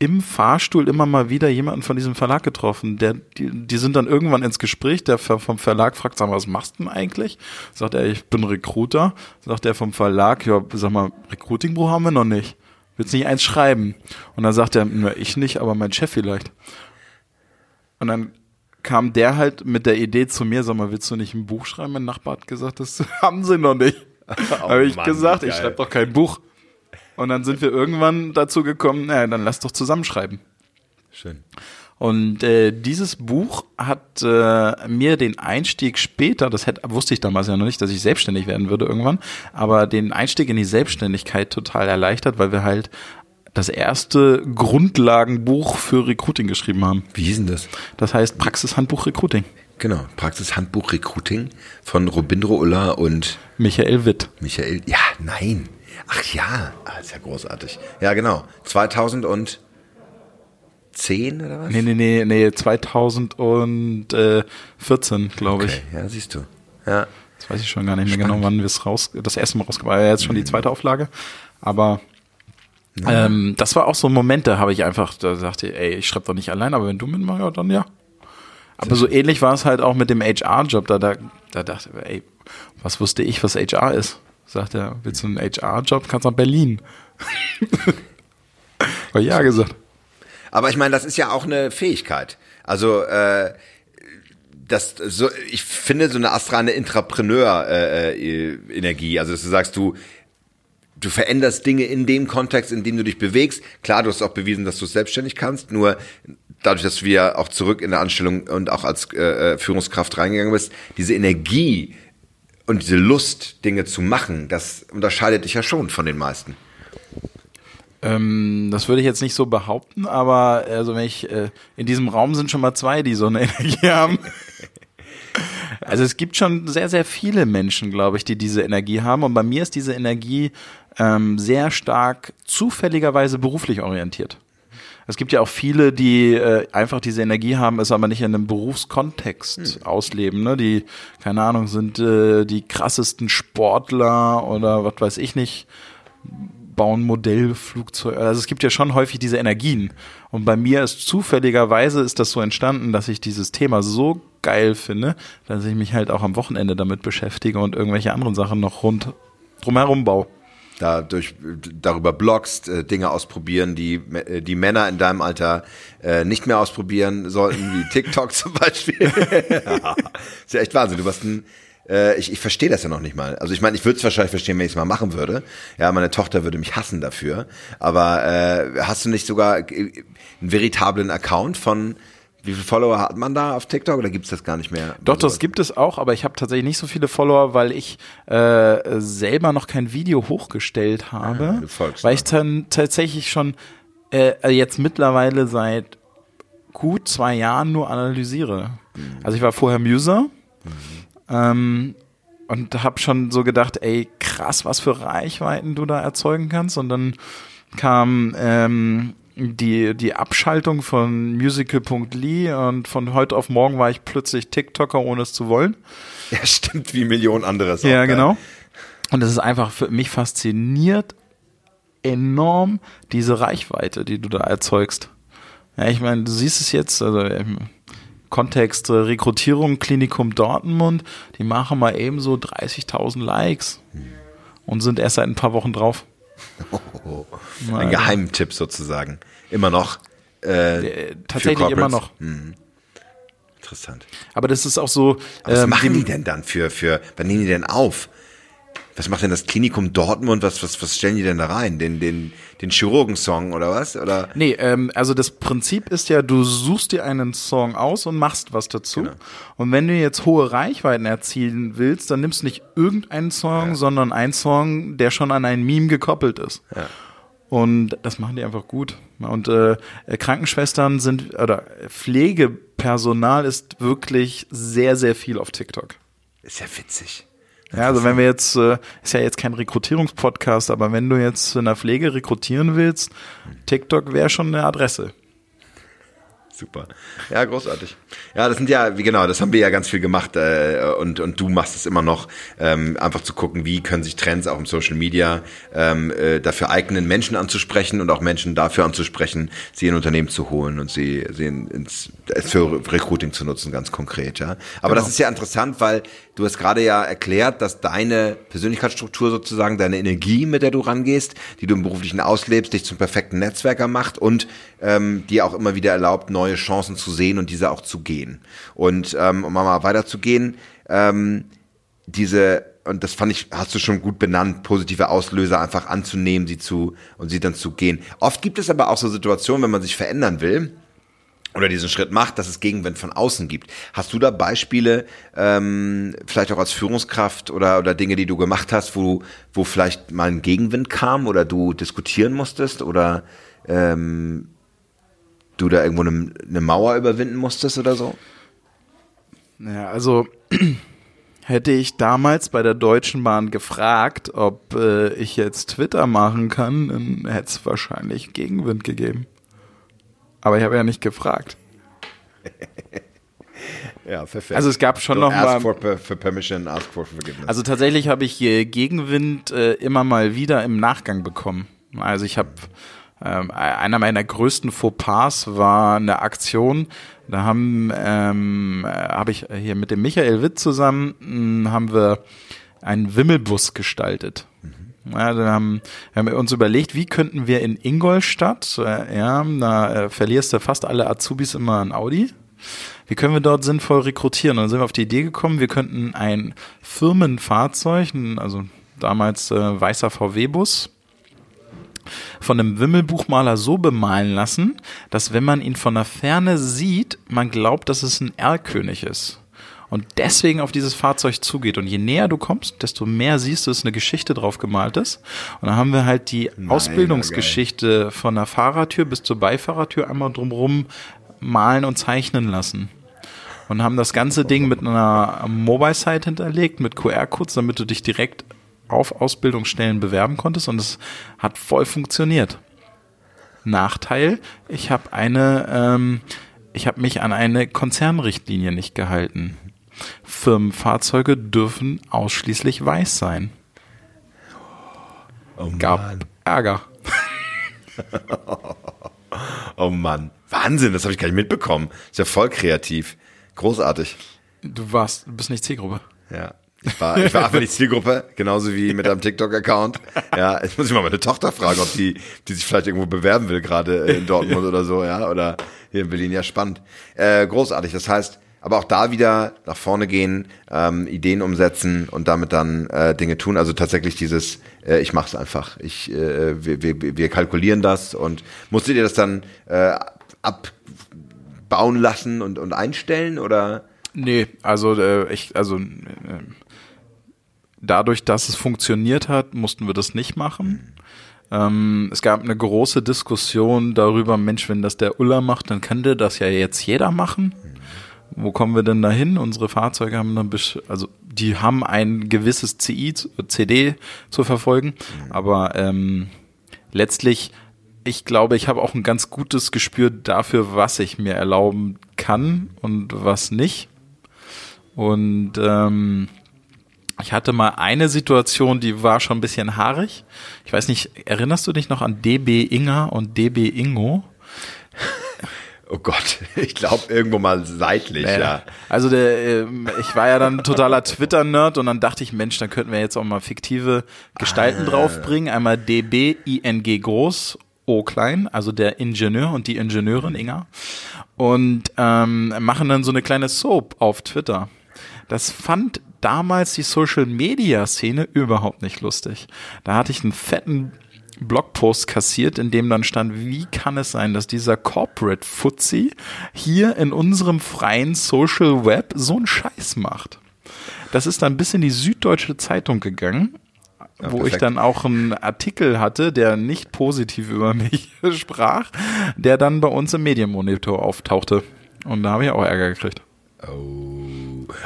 im Fahrstuhl immer mal wieder jemanden von diesem Verlag getroffen. Der, die, die sind dann irgendwann ins Gespräch. Der vom Verlag fragt, sag mal, was machst du denn eigentlich? Sagt er, ich bin Recruiter. Sagt er vom Verlag, ja, sag mal, Recruitingbuch haben wir noch nicht. Willst nicht eins schreiben? Und dann sagt er, na, ich nicht, aber mein Chef vielleicht. Und dann kam der halt mit der Idee zu mir, sag mal, willst du nicht ein Buch schreiben? Mein Nachbar hat gesagt, das haben sie noch nicht. Habe ich Mann, gesagt, ich schreibe doch kein Buch. Und dann sind wir irgendwann dazu gekommen, naja, dann lass doch zusammenschreiben. Schön. Und äh, dieses Buch hat äh, mir den Einstieg später, das hätte, wusste ich damals ja noch nicht, dass ich selbstständig werden würde irgendwann, aber den Einstieg in die Selbstständigkeit total erleichtert, weil wir halt das erste Grundlagenbuch für Recruiting geschrieben haben. Wie hieß denn das? Das heißt Praxishandbuch Recruiting. Genau, Praxishandbuch Recruiting von Robindro Uller und Michael Witt. Michael. Ja, nein. Ach ja, ah, ist ja großartig. Ja, genau. 2010 oder was? Nee, nee, nee, nee, 2014, glaube ich. Okay, ja, siehst du. Ja. Das weiß ich schon gar nicht mehr genau, wann wir es raus, das erste Mal rausgebracht haben. Ja, jetzt schon die zweite Auflage. Aber ähm, das war auch so ein Moment, da habe ich einfach, da sagte ich, ey, ich schreibe doch nicht allein, aber wenn du mitmachst, ja, dann ja. Aber so ähnlich war es halt auch mit dem HR-Job. Da, da, da dachte ich, ey, was wusste ich, was HR ist? Sagt er, willst du einen HR-Job? Kannst nach Berlin. War ja gesagt. Aber ich meine, das ist ja auch eine Fähigkeit. Also äh, das so, ich finde so eine astrale Intrapreneur-Energie. also dass du sagst, du du veränderst Dinge in dem Kontext, in dem du dich bewegst. Klar, du hast auch bewiesen, dass du es selbstständig kannst. Nur dadurch, dass du wieder auch zurück in der Anstellung und auch als äh, äh, Führungskraft reingegangen bist, diese Energie und diese Lust, Dinge zu machen, das unterscheidet dich ja schon von den meisten. Ähm, das würde ich jetzt nicht so behaupten, aber also wenn ich äh, in diesem Raum sind schon mal zwei, die so eine Energie haben. Also es gibt schon sehr, sehr viele Menschen, glaube ich, die diese Energie haben. Und bei mir ist diese Energie ähm, sehr stark zufälligerweise beruflich orientiert. Es gibt ja auch viele, die äh, einfach diese Energie haben, es aber nicht in einem Berufskontext hm. ausleben. Ne? Die, keine Ahnung, sind äh, die krassesten Sportler oder was weiß ich nicht, bauen Modellflugzeuge. Also es gibt ja schon häufig diese Energien. Und bei mir ist zufälligerweise ist das so entstanden, dass ich dieses Thema so geil finde, dass ich mich halt auch am Wochenende damit beschäftige und irgendwelche anderen Sachen noch rund drumherum baue da durch, darüber bloggst, äh, Dinge ausprobieren, die, äh, die Männer in deinem Alter äh, nicht mehr ausprobieren sollten, wie TikTok zum Beispiel. ja, ist ja echt Wahnsinn. Du warst ein, äh, ich, ich verstehe das ja noch nicht mal. Also ich meine, ich würde es wahrscheinlich verstehen, wenn ich es mal machen würde. Ja, meine Tochter würde mich hassen dafür. Aber äh, hast du nicht sogar einen veritablen Account von wie viele Follower hat man da auf TikTok oder gibt es das gar nicht mehr? Doch, das gibt es auch, aber ich habe tatsächlich nicht so viele Follower, weil ich äh, selber noch kein Video hochgestellt habe. Ah, weil ich dann tatsächlich schon äh, jetzt mittlerweile seit gut zwei Jahren nur analysiere. Mhm. Also ich war vorher Muser mhm. Ähm, und habe schon so gedacht, ey, krass, was für Reichweiten du da erzeugen kannst. Und dann kam ähm, die, die Abschaltung von musical.ly und von heute auf morgen war ich plötzlich TikToker, ohne es zu wollen. Ja, stimmt, wie Millionen andere Sachen. Ja, genau. Und es ist einfach für mich fasziniert enorm diese Reichweite, die du da erzeugst. Ja, ich meine, du siehst es jetzt, also im Kontext äh, Rekrutierung, Klinikum Dortmund, die machen mal eben so 30.000 Likes und sind erst seit ein paar Wochen drauf. Oh, ein Geheimtipp sozusagen. Immer noch. Äh, äh Tatsächlich immer noch. Hm. Interessant. Aber das ist auch so. Aber was ähm, machen die denn dann für, für, wann nehmen die denn auf? Was macht denn das Klinikum Dortmund? Was, was, was stellen die denn da rein? Den, den, den Chirurgensong oder was? Oder? Nee, ähm, also das Prinzip ist ja, du suchst dir einen Song aus und machst was dazu. Genau. Und wenn du jetzt hohe Reichweiten erzielen willst, dann nimmst du nicht irgendeinen Song, ja. sondern einen Song, der schon an ein Meme gekoppelt ist. Ja. Und das machen die einfach gut. Und äh, Krankenschwestern sind, oder Pflegepersonal ist wirklich sehr, sehr viel auf TikTok. Ist ja witzig. Ja, also wenn wir jetzt, äh, ist ja jetzt kein Rekrutierungspodcast, aber wenn du jetzt in der Pflege rekrutieren willst, TikTok wäre schon eine Adresse. Super. Ja, großartig. Ja, das sind ja, wie genau, das haben wir ja ganz viel gemacht äh, und, und du machst es immer noch, ähm, einfach zu gucken, wie können sich Trends auch im Social Media ähm, äh, dafür eignen, Menschen anzusprechen und auch Menschen dafür anzusprechen, sie in Unternehmen zu holen und sie, sie in, ins, für Recruiting zu nutzen, ganz konkret. Ja. Aber genau. das ist ja interessant, weil du hast gerade ja erklärt, dass deine Persönlichkeitsstruktur sozusagen, deine Energie, mit der du rangehst, die du im beruflichen auslebst, dich zum perfekten Netzwerker macht und ähm, dir auch immer wieder erlaubt, neue Chancen zu sehen und diese auch zu gehen. Und ähm, um mal weiterzugehen, ähm, diese und das fand ich, hast du schon gut benannt, positive Auslöser einfach anzunehmen, sie zu und sie dann zu gehen. Oft gibt es aber auch so Situationen, wenn man sich verändern will oder diesen Schritt macht, dass es Gegenwind von außen gibt. Hast du da Beispiele, ähm, vielleicht auch als Führungskraft oder oder Dinge, die du gemacht hast, wo wo vielleicht mal ein Gegenwind kam oder du diskutieren musstest oder ähm, du da irgendwo eine, eine Mauer überwinden musstest oder so? Ja, also hätte ich damals bei der Deutschen Bahn gefragt, ob äh, ich jetzt Twitter machen kann, dann hätte es wahrscheinlich Gegenwind gegeben. Aber ich habe ja nicht gefragt. ja, perfekt. Also es gab schon Don't noch ask mal. For, for permission, ask for forgiveness. Also tatsächlich habe ich äh, Gegenwind äh, immer mal wieder im Nachgang bekommen. Also ich habe ähm, einer meiner größten Fauxpas war eine Aktion. Da haben ähm, habe ich hier mit dem Michael Witt zusammen mh, hm, haben wir einen Wimmelbus gestaltet. Mhm. Ja, dann haben, haben uns überlegt, wie könnten wir in Ingolstadt, äh, ja, da äh, verlierst du fast alle Azubis immer ein Audi. Wie können wir dort sinnvoll rekrutieren? Und dann sind wir auf die Idee gekommen, wir könnten ein Firmenfahrzeug, also damals äh, weißer VW-Bus, von einem Wimmelbuchmaler so bemalen lassen, dass wenn man ihn von der Ferne sieht, man glaubt, dass es ein Erlkönig ist. Und deswegen auf dieses Fahrzeug zugeht. Und je näher du kommst, desto mehr siehst du, dass eine Geschichte drauf gemalt ist. Und dann haben wir halt die Nein, Ausbildungsgeschichte von der Fahrertür bis zur Beifahrertür einmal drumherum malen und zeichnen lassen und haben das ganze Ding mit einer Mobile-Site hinterlegt, mit QR-Codes, damit du dich direkt auf Ausbildungsstellen bewerben konntest und es hat voll funktioniert. Nachteil, ich habe eine, ähm, ich habe mich an eine Konzernrichtlinie nicht gehalten. Firmenfahrzeuge dürfen ausschließlich weiß sein. Oh Gab Mann. Ärger. Oh Mann. Wahnsinn, das habe ich gar nicht mitbekommen. Ist ja voll kreativ. Großartig. Du warst, du bist nicht Zielgruppe. Ja. Ich war, ich war einfach nicht Zielgruppe, genauso wie mit einem TikTok-Account. Ja, jetzt muss ich mal meine Tochter fragen, ob die, die sich vielleicht irgendwo bewerben will, gerade in Dortmund oder so, ja, oder hier in Berlin. Ja, spannend. Äh, großartig. Das heißt, aber auch da wieder nach vorne gehen, ähm, Ideen umsetzen und damit dann äh, Dinge tun. Also tatsächlich dieses, äh, ich mach's einfach. Ich, äh, wir, wir, wir kalkulieren das und musstet ihr das dann äh, abbauen lassen und, und einstellen oder? Nee, also äh, ich, also äh, dadurch, dass es funktioniert hat, mussten wir das nicht machen. Ähm, es gab eine große Diskussion darüber, Mensch, wenn das der Uller macht, dann könnte das ja jetzt jeder machen. Wo kommen wir denn dahin? Unsere Fahrzeuge haben dann, also die haben ein gewisses CI, CD zu verfolgen, aber ähm, letztlich, ich glaube, ich habe auch ein ganz gutes Gespür dafür, was ich mir erlauben kann und was nicht. Und ähm, ich hatte mal eine Situation, die war schon ein bisschen haarig. Ich weiß nicht, erinnerst du dich noch an DB Inga und DB Ingo? Oh Gott, ich glaube irgendwo mal seitlich, ja. Also der, ähm, ich war ja dann totaler Twitter-Nerd und dann dachte ich, Mensch, dann könnten wir jetzt auch mal fiktive Gestalten draufbringen. Einmal DB ING groß, O klein, also der Ingenieur und die Ingenieurin Inga. Und ähm, machen dann so eine kleine Soap auf Twitter. Das fand damals die Social-Media-Szene überhaupt nicht lustig. Da hatte ich einen fetten Blogpost kassiert, in dem dann stand, wie kann es sein, dass dieser Corporate Fuzzi hier in unserem freien Social Web so einen Scheiß macht. Das ist dann bis in die Süddeutsche Zeitung gegangen, wo ich perfekt. dann auch einen Artikel hatte, der nicht positiv über mich sprach, der dann bei uns im Medienmonitor auftauchte. Und da habe ich auch Ärger gekriegt.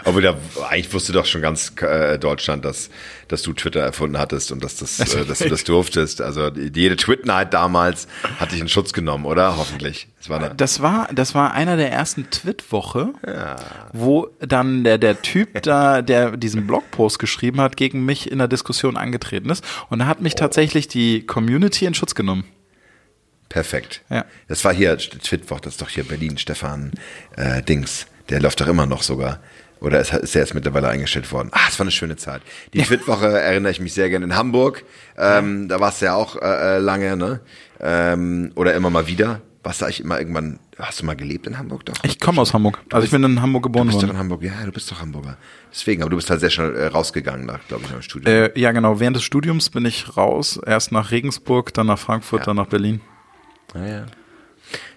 Aber da, eigentlich wusste doch schon ganz äh, Deutschland, dass, dass du Twitter erfunden hattest und dass, das, äh, dass du das durftest. Also jede Twit-Night damals hat dich in Schutz genommen, oder? Hoffentlich. Das war eine, Das war, das war einer der ersten Twit-Woche, wo dann der, der Typ da, der diesen Blogpost geschrieben hat, gegen mich in der Diskussion angetreten ist. Und da hat mich tatsächlich die Community in Schutz genommen. perfekt. Ja. Das war hier, Twitwoch, das ist doch hier Berlin, Stefan äh, Dings. Der läuft doch immer noch sogar. Oder ist, ist er jetzt mittlerweile eingestellt worden? Ah, es war eine schöne Zeit. Die Twitwoche erinnere ich mich sehr gerne in Hamburg. Ähm, Da warst du ja auch äh, äh, lange, ne? Ähm, oder immer mal wieder. Warst du eigentlich immer irgendwann, hast du mal gelebt in Hamburg doch? Ich komme aus Hamburg. Also ich bin in Hamburg Du geboren bist doch in worden. Hamburg, ja, du bist doch Hamburger. Deswegen, aber du bist halt sehr schnell äh, rausgegangen nach, glaube ich, nach dem Studium. Äh, ja, genau. Während des Studiums bin ich raus. Erst nach Regensburg, dann nach Frankfurt, Ja. dann nach Berlin. Ah, ja.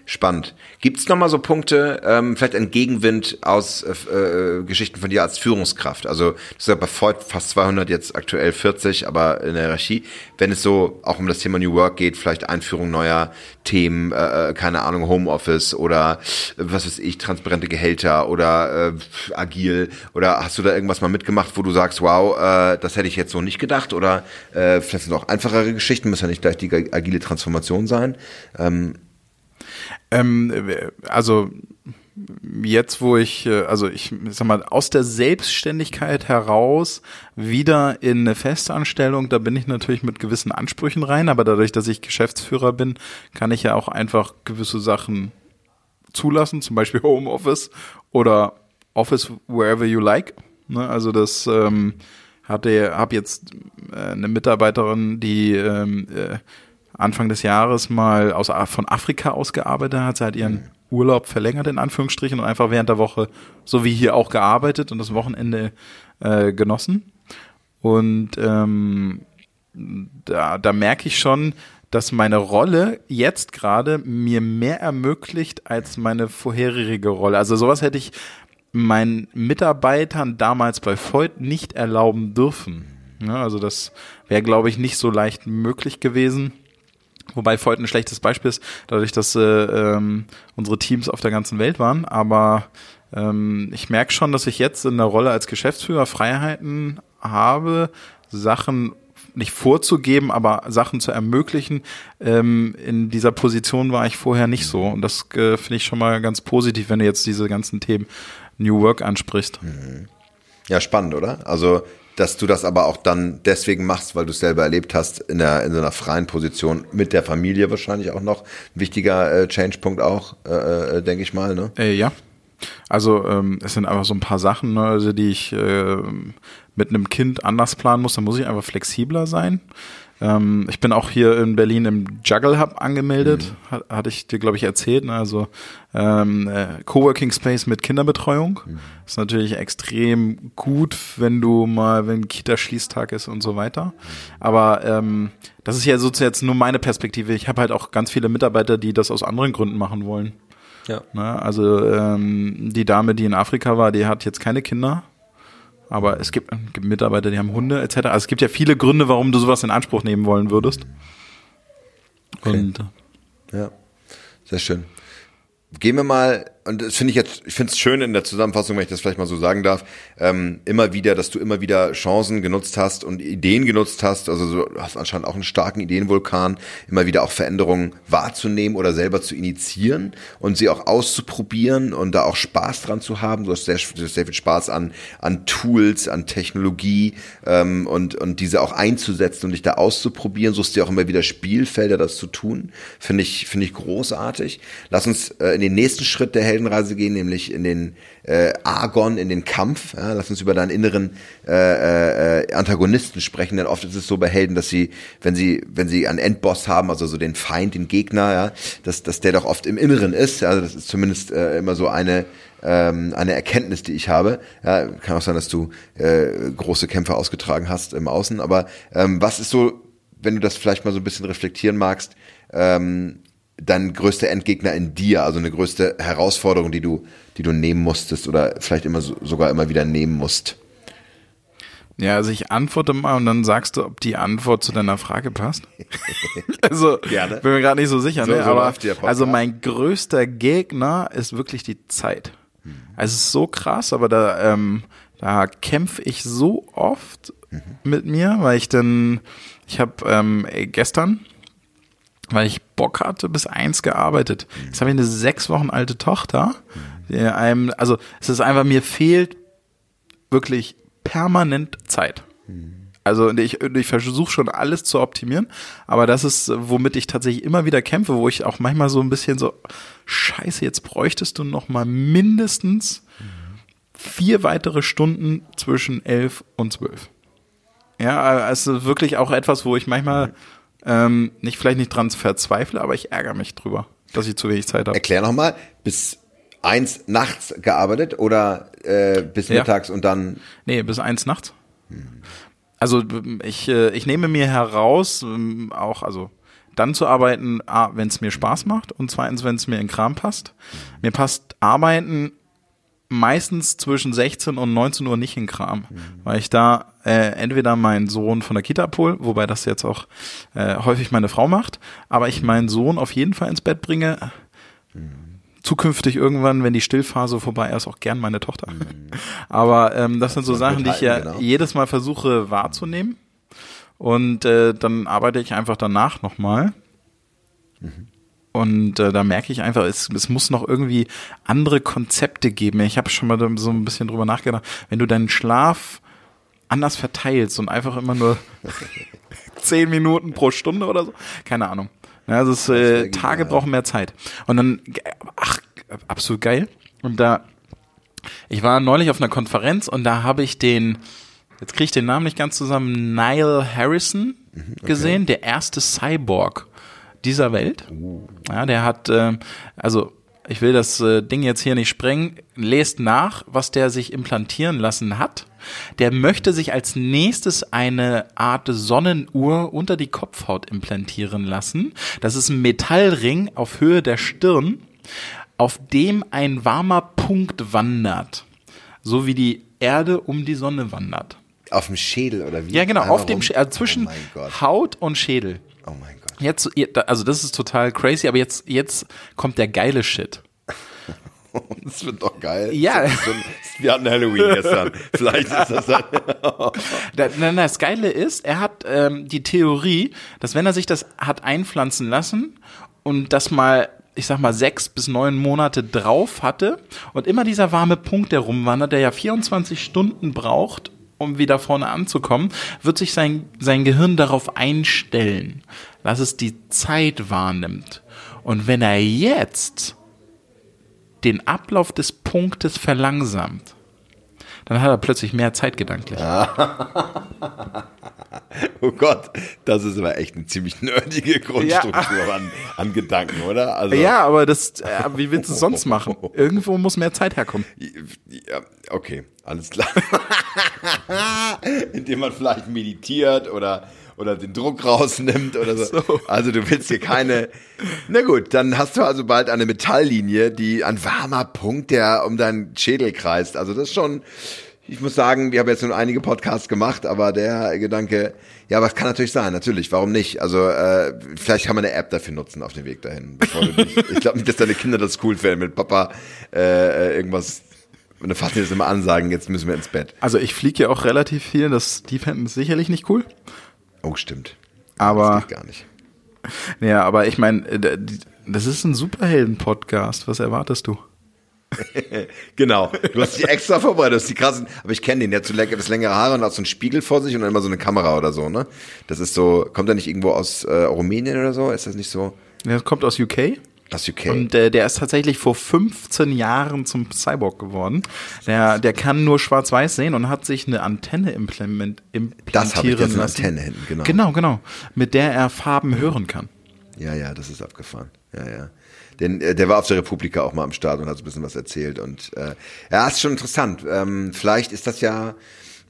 Spannend. Gibt es nochmal so Punkte, ähm, vielleicht ein Gegenwind aus äh, äh, Geschichten von dir als Führungskraft? Also du hast ja bei Freud fast 200, jetzt aktuell 40, aber in der Hierarchie. Wenn es so auch um das Thema New Work geht, vielleicht Einführung neuer Themen, äh, äh, keine Ahnung, Homeoffice oder äh, was weiß ich, transparente Gehälter oder äh, agil oder hast du da irgendwas mal mitgemacht, wo du sagst, wow, äh, das hätte ich jetzt so nicht gedacht oder äh, vielleicht sind auch einfachere Geschichten, muss ja nicht gleich die agile Transformation sein. Ähm, Ähm, äh, also jetzt, wo ich, äh, also ich sag mal, aus der Selbstständigkeit heraus wieder in eine Festanstellung, da bin ich natürlich mit gewissen Ansprüchen rein, aber dadurch, dass ich Geschäftsführer bin, kann ich ja auch einfach gewisse Sachen zulassen, zum Beispiel Homeoffice oder Office wherever you like. Ne, also das ähm, hatte, habe jetzt äh, eine Mitarbeiterin, die ähm, äh, Anfang des Jahres mal aus, von Afrika aus gearbeitet hat. Sie hat ihren Urlaub verlängert in Anführungsstrichen und einfach während der Woche, so wie hier auch gearbeitet und das Wochenende äh, genossen. Und ähm, da, da merke ich schon, dass meine Rolle jetzt gerade mir mehr ermöglicht als meine vorherige Rolle. Also sowas hätte ich meinen Mitarbeitern damals bei Voigt nicht erlauben dürfen. Ja, also das wäre, glaube ich, nicht so leicht möglich gewesen. Wobei Voigt ein schlechtes Beispiel ist, dadurch, dass äh, ähm, unsere Teams auf der ganzen Welt waren. Aber ähm, ich merke schon, dass ich jetzt in der Rolle als Geschäftsführer Freiheiten habe, Sachen nicht vorzugeben, aber Sachen zu ermöglichen. Ähm, in dieser Position war ich vorher nicht so. Und das äh, finde ich schon mal ganz positiv, wenn du jetzt diese ganzen Themen New Work ansprichst. Mhm. Ja, spannend, oder? Also, dass du das aber auch dann deswegen machst, weil du es selber erlebt hast, in, der, in so einer freien Position mit der Familie wahrscheinlich auch noch. Wichtiger äh, Change-Punkt auch, äh, äh, denke ich mal, ne? Äh, ja. Also ähm, es sind einfach so ein paar Sachen, ne, also die ich äh, mit einem Kind anders planen muss. Da muss ich einfach flexibler sein. Ähm, ich bin auch hier in Berlin im Juggle Hub angemeldet, mhm. Hat, hatte ich dir, glaube ich, erzählt. Ne? Also ähm, äh, Coworking Space mit Kinderbetreuung. Mhm. Ist natürlich extrem gut, wenn du mal, wenn Kita-Schließtag ist und so weiter. Mhm. Aber ähm, das ist ja sozusagen jetzt nur meine Perspektive. Ich habe halt auch ganz viele Mitarbeiter, die das aus anderen Gründen machen wollen. Ja. Ne? Also ähm, die Dame, die in Afrika war, die hat jetzt keine Kinder aber es gibt, gibt Mitarbeiter, die haben Hunde etc. Also es gibt ja viele Gründe, warum du sowas in Anspruch nehmen wollen würdest. Okay. Und ja, sehr schön. Gehen wir mal und das finde ich jetzt, ich finde es schön in der Zusammenfassung, wenn ich das vielleicht mal so sagen darf, ähm, immer wieder, dass du immer wieder Chancen genutzt hast und Ideen genutzt hast. Also du hast anscheinend auch einen starken Ideenvulkan, immer wieder auch Veränderungen wahrzunehmen oder selber zu initiieren und sie auch auszuprobieren und da auch Spaß dran zu haben. Du hast sehr, sehr viel Spaß an, an Tools, an Technologie ähm, und, und diese auch einzusetzen und dich da auszuprobieren. Suchst dir auch immer wieder Spielfelder, das zu tun. Finde ich, finde ich großartig. Lass uns äh, in den nächsten Schritt der Helden Heldenreise gehen, nämlich in den äh, Argon, in den Kampf. Ja, lass uns über deinen inneren äh, äh, Antagonisten sprechen, denn oft ist es so bei Helden, dass sie, wenn sie, wenn sie einen Endboss haben, also so den Feind, den Gegner, ja, dass, dass der doch oft im Inneren ist. Also das ist zumindest äh, immer so eine ähm, eine Erkenntnis, die ich habe. Ja, kann auch sein, dass du äh, große Kämpfe ausgetragen hast im Außen, aber ähm, was ist so, wenn du das vielleicht mal so ein bisschen reflektieren magst, ähm, dein größter Endgegner in dir, also eine größte Herausforderung, die du, die du nehmen musstest oder vielleicht immer so, sogar immer wieder nehmen musst? Ja, also ich antworte mal und dann sagst du, ob die Antwort zu deiner Frage passt. also Gerne. bin mir gerade nicht so sicher, so, ne? So aber also mein größter Gegner ist wirklich die Zeit. Mhm. Also es ist so krass, aber da ähm, da kämpfe ich so oft mhm. mit mir, weil ich dann ich habe ähm, gestern weil ich Bock hatte, bis eins gearbeitet. Jetzt habe ich eine sechs Wochen alte Tochter, die einem, also es ist einfach, mir fehlt wirklich permanent Zeit. Also ich, ich versuche schon alles zu optimieren, aber das ist, womit ich tatsächlich immer wieder kämpfe, wo ich auch manchmal so ein bisschen so, scheiße, jetzt bräuchtest du noch mal mindestens vier weitere Stunden zwischen elf und zwölf. Ja, also wirklich auch etwas, wo ich manchmal ähm, nicht vielleicht nicht dran verzweifle, aber ich ärgere mich drüber, dass ich zu wenig Zeit habe. Erklär nochmal, bis eins nachts gearbeitet oder äh, bis ja. mittags und dann? Nee, bis eins nachts. Also ich, äh, ich nehme mir heraus, ähm, auch, also dann zu arbeiten, wenn es mir Spaß macht und zweitens, wenn es mir in Kram passt. Mir passt Arbeiten meistens zwischen 16 und 19 Uhr nicht in Kram, mhm. weil ich da äh, entweder meinen Sohn von der Kita abhole, wobei das jetzt auch äh, häufig meine Frau macht, aber ich meinen Sohn auf jeden Fall ins Bett bringe. Mhm. Zukünftig irgendwann, wenn die Stillphase vorbei ist, auch gern meine Tochter. Mhm. Aber ähm, das sind so Sachen, die ich ja genau. jedes Mal versuche wahrzunehmen. Und äh, dann arbeite ich einfach danach nochmal. Mhm. Und äh, da merke ich einfach, es, es muss noch irgendwie andere Konzepte geben. Ich habe schon mal so ein bisschen drüber nachgedacht. Wenn du deinen Schlaf anders verteilst und einfach immer nur zehn Minuten pro Stunde oder so, keine Ahnung. Ja, also es, äh, Tage brauchen mehr Zeit. Und dann, ach, absolut geil. Und da, ich war neulich auf einer Konferenz und da habe ich den, jetzt kriege ich den Namen nicht ganz zusammen, Niall Harrison mhm, okay. gesehen, der erste Cyborg dieser Welt. Ja, der hat, äh, also ich will das äh, Ding jetzt hier nicht sprengen, lest nach, was der sich implantieren lassen hat. Der möchte sich als nächstes eine Art Sonnenuhr unter die Kopfhaut implantieren lassen. Das ist ein Metallring auf Höhe der Stirn, auf dem ein warmer Punkt wandert. So wie die Erde um die Sonne wandert. Auf dem Schädel oder wie? Ja, genau, Einmal auf dem rum? Sch also zwischen Oh. Haut und Schädel. Oh mein Gott. Jetzt, also das ist total crazy, aber jetzt, jetzt kommt der geile Shit. Das wird doch geil. Ja. Wir hatten Halloween gestern. Vielleicht ist das dann. Na, Das Geile ist, er hat ähm, die Theorie, dass wenn er sich das hat einpflanzen lassen und das mal, ich sag mal, sechs bis neun Monate drauf hatte und immer dieser warme Punkt, der rumwandert, der ja 24 Stunden braucht, um wieder vorne anzukommen, wird sich sein, sein Gehirn darauf einstellen, dass es die Zeit wahrnimmt. Und wenn er jetzt den Ablauf des Punktes verlangsamt, dann hat er plötzlich mehr Zeit gedanklich. Oh Gott, das ist aber echt eine ziemlich nerdige Grundstruktur an, an Gedanken, oder? Also, Ja, aber das, äh, wie willst du es sonst machen? Irgendwo muss mehr Zeit herkommen. Ja, okay, alles klar. Indem man vielleicht meditiert oder, oder den Druck rausnimmt oder so. So. Also du willst hier keine. Na gut, dann hast du also bald eine Metalllinie, die ein warmer Punkt, der um deinen Schädel kreist. Also das ist schon. Ich muss sagen, wir haben jetzt nun einige Podcasts gemacht, aber der Gedanke, ja, aber es kann natürlich sein, natürlich, warum nicht? Also äh, vielleicht kann man eine App dafür nutzen auf dem Weg dahin. Bevor du dich, ich glaube nicht, dass deine Kinder das cool finden, mit Papa äh, äh, irgendwas, und dann fassen die das immer an, sagen, jetzt müssen wir ins Bett. Also ich fliege ja auch relativ viel, das, die fänden es sicherlich nicht cool. Oh, stimmt. Aber- Das geht gar nicht. Ja, aber ich meine, äh, die- das ist ein Superhelden-Podcast. Was erwartest du? Genau. Du hast dich extra vorbereitet, du hast die krassen, aber ich kenne den, der hat so etwas längere Haare und hat so einen Spiegel vor sich und dann immer so eine Kamera oder so, ne? Das ist so, kommt er nicht irgendwo aus äh, Rumänien oder so? Ist das nicht so? Der kommt aus UK. Aus UK. Und äh, der ist tatsächlich vor 15 Jahren zum Cyborg geworden. Der, der kann nur schwarz-weiß sehen und hat sich eine Antenne implement, implantieren Das habe ich eine lassen. Antenne hinten, genau. Genau, genau. Mit der er Farben hören kann. Ja, ja, das ist abgefahren. Ja, ja. Den, äh, der war auf der Republika auch mal am Start und hat so ein bisschen was erzählt. Und äh, ja, ist schon interessant. Ähm, vielleicht ist das ja,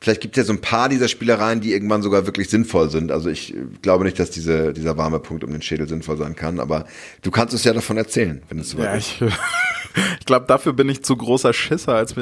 vielleicht gibt es ja so ein paar dieser Spielereien, die irgendwann sogar wirklich sinnvoll sind. Also ich äh, glaube nicht, dass diese, dieser warme Punkt um den Schädel sinnvoll sein kann, aber du kannst uns ja davon erzählen, wenn es soweit Ja, ist. ich, ich glaube, dafür bin ich zu großer Schisser. Als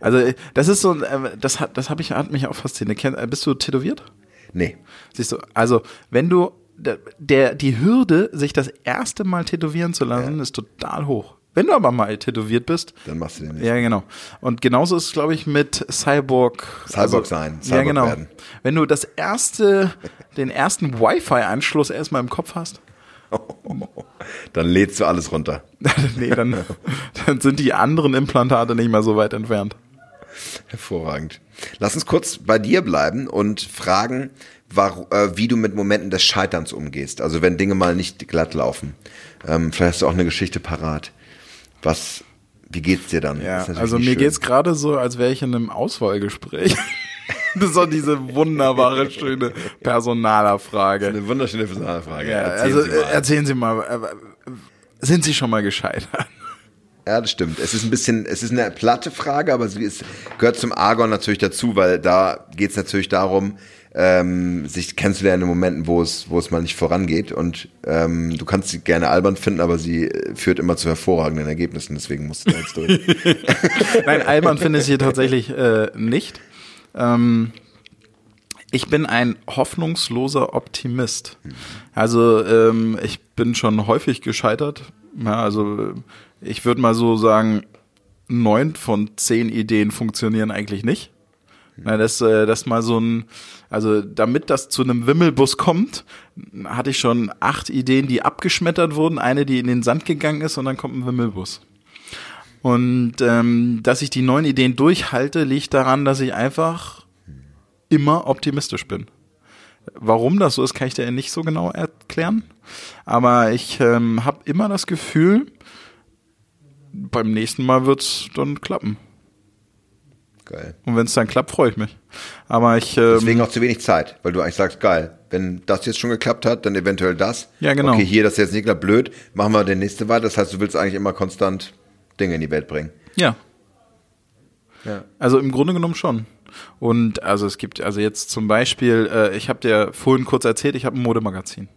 also das ist so, äh, das hat, das habe ich hat mich auch fasziniert. Äh, Bist du tätowiert? Nee. Siehst du, also wenn du der, der die Hürde, sich das erste Mal tätowieren zu lassen, ist total hoch. Wenn du aber mal tätowiert bist, Dann machst du den nicht. ja genau. Und genauso ist es, glaube ich, mit Cyborg. also, Cyborg sein, ja Cyborg genau. werden. Wenn du das erste, den ersten Wi-Fi-Anschluss erstmal im Kopf hast, Dann lädst du alles runter. nee, dann, dann sind die anderen Implantate nicht mehr so weit entfernt. Hervorragend. Lass uns kurz bei dir bleiben und fragen, äh, wie du mit Momenten des Scheiterns umgehst. Also wenn Dinge mal nicht glatt laufen. Ähm, vielleicht hast du auch eine Geschichte parat. Was, wie geht's dir dann? Ja, also mir schön. geht's gerade so, als wäre ich in einem Auswahlgespräch. das ist doch diese wunderbare, schöne Personalerfrage. Eine wunderschöne Personalfrage. Ja, Erzählen also Sie mal. äh, erzählen Sie mal, äh, sind Sie schon mal gescheitert? Ja, das stimmt. Es ist ein bisschen, es ist eine platte Frage, aber sie ist, gehört zum Argon natürlich dazu, weil da geht's natürlich darum, ähm, sich kennenzulernen in Momenten, wo es, wo es mal nicht vorangeht. Und ähm, du kannst sie gerne albern finden, aber sie äh, führt immer zu hervorragenden Ergebnissen. Deswegen musst du da jetzt durch. Nein, Alman finde ich hier tatsächlich äh, nicht. Ähm, ich bin ein hoffnungsloser Optimist. Also ähm, ich bin schon häufig gescheitert. Ja, also ich würde mal so sagen, neun von zehn Ideen funktionieren eigentlich nicht. Na, das, äh, das mal so ein, also damit das zu einem Wimmelbus kommt, hatte ich schon acht Ideen, die abgeschmettert wurden, eine, die in den Sand gegangen ist und dann kommt ein Wimmelbus. Und ähm, dass ich die neuen Ideen durchhalte, liegt daran, dass ich einfach immer optimistisch bin. Warum das so ist, kann ich dir nicht so genau erklären. Aber ich ähm, habe immer das Gefühl, beim nächsten Mal wird's dann klappen. Geil. Und wenn es dann klappt, freue ich mich. Aber ich ähm, Deswegen auch zu wenig Zeit, weil du eigentlich sagst, geil, Wenn das jetzt schon geklappt hat, dann eventuell das. Ja, genau. Okay, hier, das ist jetzt nicht klar, blöd, machen wir den nächste weiter. Das heißt, du willst eigentlich immer konstant Dinge in die Welt bringen. Ja. Ja. Also im Grunde genommen schon. Und also es gibt also jetzt zum Beispiel, äh, ich habe dir vorhin kurz erzählt, ich habe ein Modemagazin.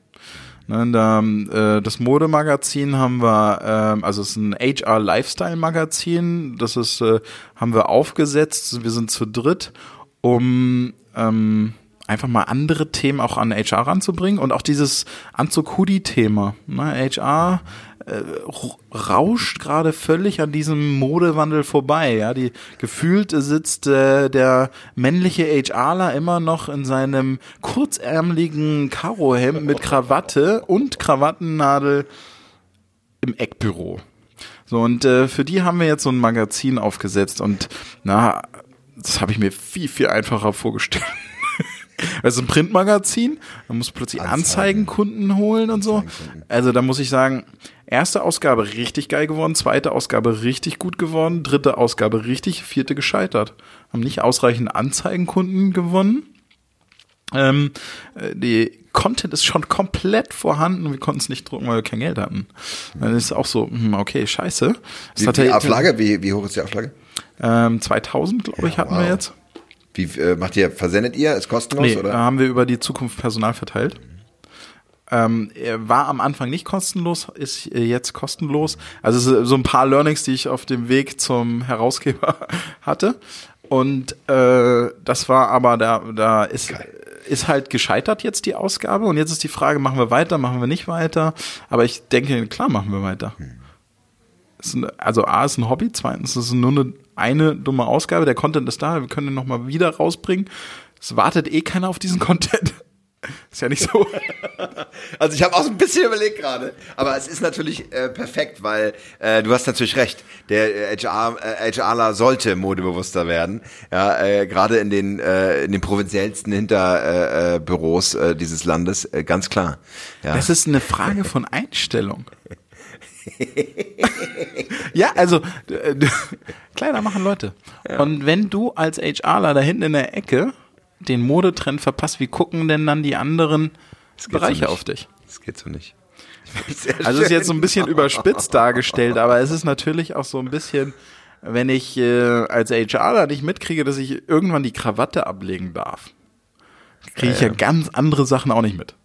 Ne, da, äh, das Modemagazin haben wir, ähm, also es ist ein HR Lifestyle Magazin. Das ist, äh, haben wir aufgesetzt. Wir sind zu dritt, um ähm, einfach mal andere Themen auch an HR ranzubringen und auch dieses Anzug-Hoodie-Thema. Ne? HR äh, rauscht gerade völlig an diesem Modewandel vorbei. Ja, die gefühlt sitzt äh, der männliche HRler immer noch in seinem kurzärmeligen Karohemd mit Krawatte und Krawattennadel im Eckbüro. So und äh, für die haben wir jetzt so ein Magazin aufgesetzt und na, das habe ich mir viel viel einfacher vorgestellt. Also ein Printmagazin, man muss plötzlich Anzeigen. Anzeigenkunden holen und so. Also da muss ich sagen, erste Ausgabe richtig geil geworden, zweite Ausgabe richtig gut geworden, dritte Ausgabe richtig, vierte gescheitert. Haben nicht ausreichend Anzeigenkunden gewonnen. Ähm, äh, die Content ist schon komplett vorhanden und wir konnten es nicht drucken, weil wir kein Geld hatten. Dann ist auch so, hm, okay, scheiße. Das Wie, ja- Auflage, wie, wie hoch ist die Auflage? Ähm, 2000, glaube ich, Ja, hatten wow. wir jetzt. Wie äh, macht ihr, versendet ihr? Ist kostenlos Nee, oder? haben wir über die Zukunft Personal verteilt. Ähm, war am Anfang nicht kostenlos, ist äh, jetzt kostenlos. Also so ein paar Learnings, die ich auf dem Weg zum Herausgeber hatte. Und äh, das war aber, da, da ist, ist halt gescheitert jetzt die Ausgabe. Und jetzt ist die Frage, machen wir weiter, machen wir nicht weiter? Aber ich denke, klar machen wir weiter. Ein, also A ist ein Hobby, zweitens ist es nur eine, eine dumme Ausgabe. Der Content ist da, wir können den nochmal wieder rausbringen. Es wartet eh keiner auf diesen Content. Ist ja nicht so. Also ich habe auch so ein bisschen überlegt gerade, aber es ist natürlich äh, perfekt, weil äh, du hast natürlich recht. Der äh, HR, äh, HRler sollte modebewusster werden. Ja, äh, gerade in den äh, in den provinziellsten Hinterbüros äh, äh, äh, dieses Landes, äh, ganz klar. Ja. Das ist eine Frage von Einstellung. ja, also äh, Kleider machen Leute. Und wenn du als HRler da hinten in der Ecke den Modetrend verpasst, wie gucken denn dann die anderen so Bereiche nicht. auf dich? Das geht so nicht. Also es ist jetzt so ein bisschen überspitzt dargestellt, aber es ist natürlich auch so ein bisschen, wenn ich äh, als HRler nicht mitkriege, dass ich irgendwann die Krawatte ablegen darf, kriege ich ja, Ja, ja. ganz andere Sachen auch nicht mit.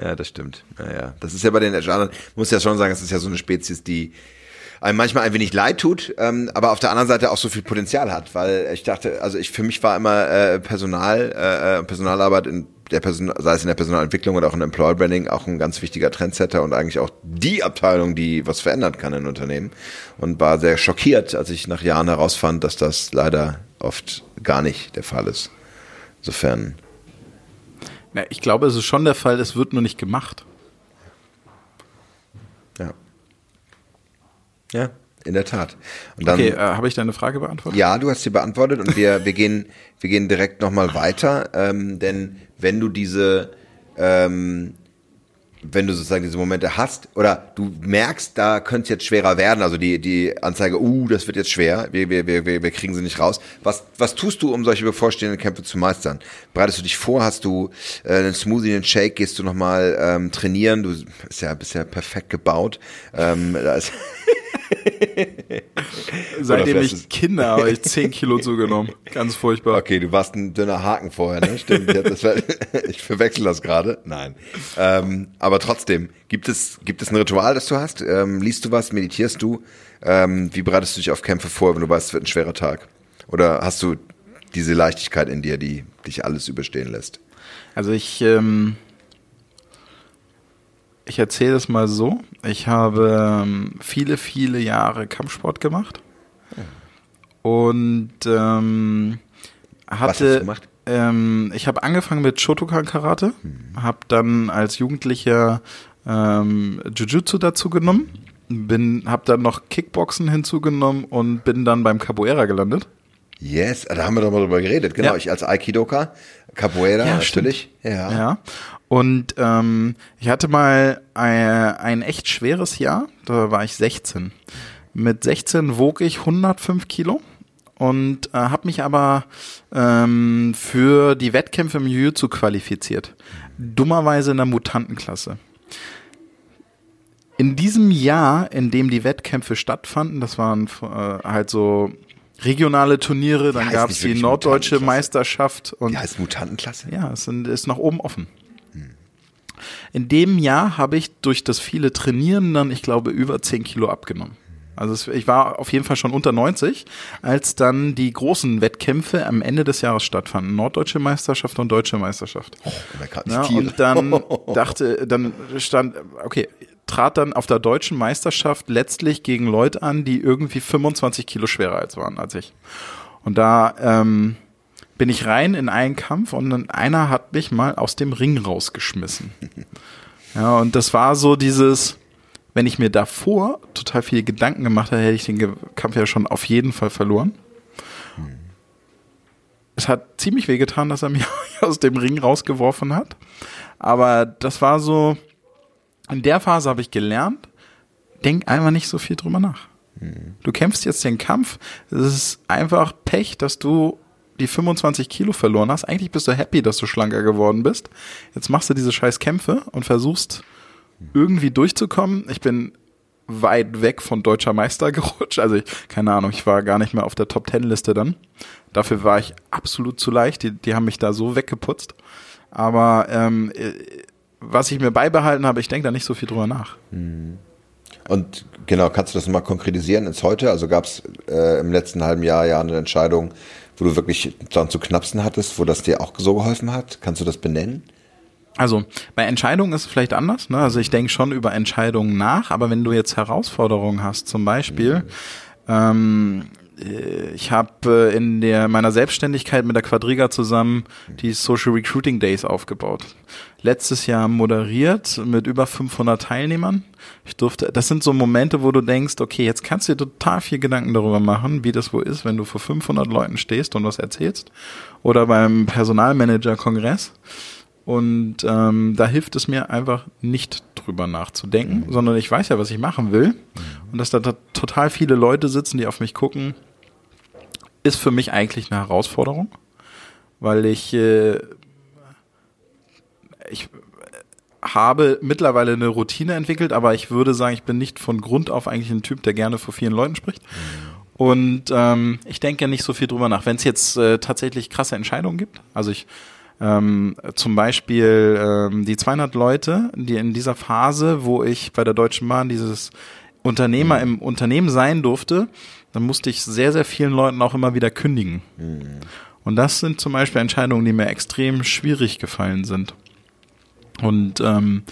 Ja, das stimmt. Naja, das ist ja bei den HRlern, muss ja schon sagen, es ist ja so eine Spezies, die einem manchmal ein wenig leid tut, ähm, aber auf der anderen Seite auch so viel Potenzial hat, weil ich dachte, also ich für mich war immer äh, Personal, äh, äh, Personalarbeit in der Person, sei es in der Personalentwicklung oder auch in Employer Branding auch ein ganz wichtiger Trendsetter und eigentlich auch die Abteilung, die was verändern kann in Unternehmen und war sehr schockiert, als ich nach Jahren herausfand, dass das leider oft gar nicht der Fall ist. Insofern Na, ich glaube, es ist schon der Fall, es wird nur nicht gemacht. Ja. Ja, in der Tat. Dann, Okay, äh, habe ich deine Frage beantwortet? ja, du hast sie beantwortet und wir, wir gehen, wir gehen direkt nochmal weiter, ähm, denn wenn du diese, ähm, wenn du sozusagen diese Momente hast oder du merkst, da könnte es jetzt schwerer werden, also die, die Anzeige, uh, das wird jetzt schwer, wir, wir, wir, wir kriegen sie nicht raus. Was, was tust du, um solche bevorstehenden Kämpfe zu meistern? Bereitest du dich vor, hast du äh, einen Smoothie, einen Shake, gehst du nochmal ähm, trainieren, du bist ja, bist ja perfekt gebaut. Ähm, da ist Seitdem ich Kinder habe ich 10 Kilo zugenommen. Ganz furchtbar. Okay, du warst ein dünner Haken vorher, ne? Stimmt. Das war, ich verwechsel das gerade. Nein. Ähm, aber trotzdem, gibt es, gibt es ein Ritual, das du hast? Ähm, liest du was? Meditierst du? Ähm, wie bereitest du dich auf Kämpfe vor, wenn du weißt, es wird ein schwerer Tag? Oder hast du diese Leichtigkeit in dir, die dich alles überstehen lässt? Also ich, ähm, ich erzähle es mal so. Ich habe ähm, viele, viele Jahre Kampfsport gemacht. Und ähm, Was hast hatte, du gemacht? Ähm, ich habe angefangen mit Shotokan Karate, Mhm. habe dann als Jugendlicher ähm, Jujutsu dazu genommen, bin, habe dann noch Kickboxen hinzugenommen und bin dann beim Capoeira gelandet. Yes, da haben wir doch mal drüber geredet. Genau, Ja. ich als Aikidoka, Capoeira Ja, natürlich. Ja. Ja. Und ähm, ich hatte mal ein, ein echt schweres Jahr, da war ich 16. Mit 16 wog ich 105 Kilo und äh, habe mich aber ähm, für die Wettkämpfe im Jiu-Jitsu qualifiziert. Dummerweise in der Mutantenklasse. In diesem Jahr, in dem die Wettkämpfe stattfanden, das waren äh, halt so regionale Turniere, dann gab es die norddeutsche Meisterschaft und die heißt Mutantenklasse. Ja, es ist nach oben offen. In dem Jahr habe ich durch das viele Trainieren dann, ich glaube, über 10 Kilo abgenommen. Also ich war auf jeden Fall schon unter 90, als dann die großen Wettkämpfe am Ende des Jahres stattfanden. Norddeutsche Meisterschaft und Deutsche Meisterschaft. Oh, ja, und dann dachte, dann stand, okay, trat dann auf der deutschen Meisterschaft letztlich gegen Leute an, die irgendwie 25 Kilo schwerer als waren als ich. Und da ähm, bin ich rein in einen Kampf und dann einer hat mich mal aus dem Ring rausgeschmissen. Ja, und das war so dieses, wenn ich mir davor total viele Gedanken gemacht hätte, hätte ich den Kampf ja schon auf jeden Fall verloren. Es hat ziemlich weh getan, dass er mich aus dem Ring rausgeworfen hat. Aber das war so, in der Phase habe ich gelernt, denk einfach nicht so viel drüber nach. Du kämpfst jetzt den Kampf. Es ist einfach Pech, dass du die 25 Kilo verloren hast. Eigentlich bist du happy, dass du schlanker geworden bist. Jetzt machst du diese scheiß Kämpfe und versuchst irgendwie durchzukommen. Ich bin weit weg von deutscher Meister gerutscht. Also ich, keine Ahnung, ich war gar nicht mehr auf der Top Ten Liste dann. Dafür war ich absolut zu leicht. Die, die haben mich da so weggeputzt. Aber ähm, was ich mir beibehalten habe, ich denke da nicht so viel drüber nach. Mhm. Und genau, kannst du das mal konkretisieren ins Heute? Also gab es äh, im letzten halben Jahr ja eine Entscheidung, wo du wirklich dann zu knapsen hattest, wo das dir auch so geholfen hat? Kannst du das benennen? Also bei Entscheidungen ist es vielleicht anders. Ne? Also ich denke schon über Entscheidungen nach, aber wenn du jetzt Herausforderungen hast, zum Beispiel, mhm. ähm, äh, ich habe äh, in der meiner Selbstständigkeit mit der Quadriga zusammen die Social Recruiting Days aufgebaut. Letztes Jahr moderiert mit über 500 Teilnehmern. Ich durfte, das sind so Momente, wo du denkst, okay, jetzt kannst du dir total viel Gedanken darüber machen, wie das wohl ist, wenn du vor 500 Leuten stehst und was erzählst. Oder beim Personalmanager-Kongress. Und ähm, da hilft es mir einfach nicht drüber nachzudenken, mhm. sondern ich weiß ja, was ich machen will. Mhm. Und dass da total viele Leute sitzen, die auf mich gucken, ist für mich eigentlich eine Herausforderung, weil ich, äh, ich habe mittlerweile eine Routine entwickelt, aber ich würde sagen, ich bin nicht von Grund auf eigentlich ein Typ, der gerne vor vielen Leuten spricht. Und ähm, ich denke nicht so viel drüber nach. Wenn es jetzt äh, tatsächlich krasse Entscheidungen gibt, also ich ähm, zum Beispiel ähm, die 200 Leute, die in dieser Phase, wo ich bei der Deutschen Bahn dieses Unternehmer im Unternehmen sein durfte, dann musste ich sehr, sehr vielen Leuten auch immer wieder kündigen. Mhm. Und das sind zum Beispiel Entscheidungen, die mir extrem schwierig gefallen sind. Und ähm,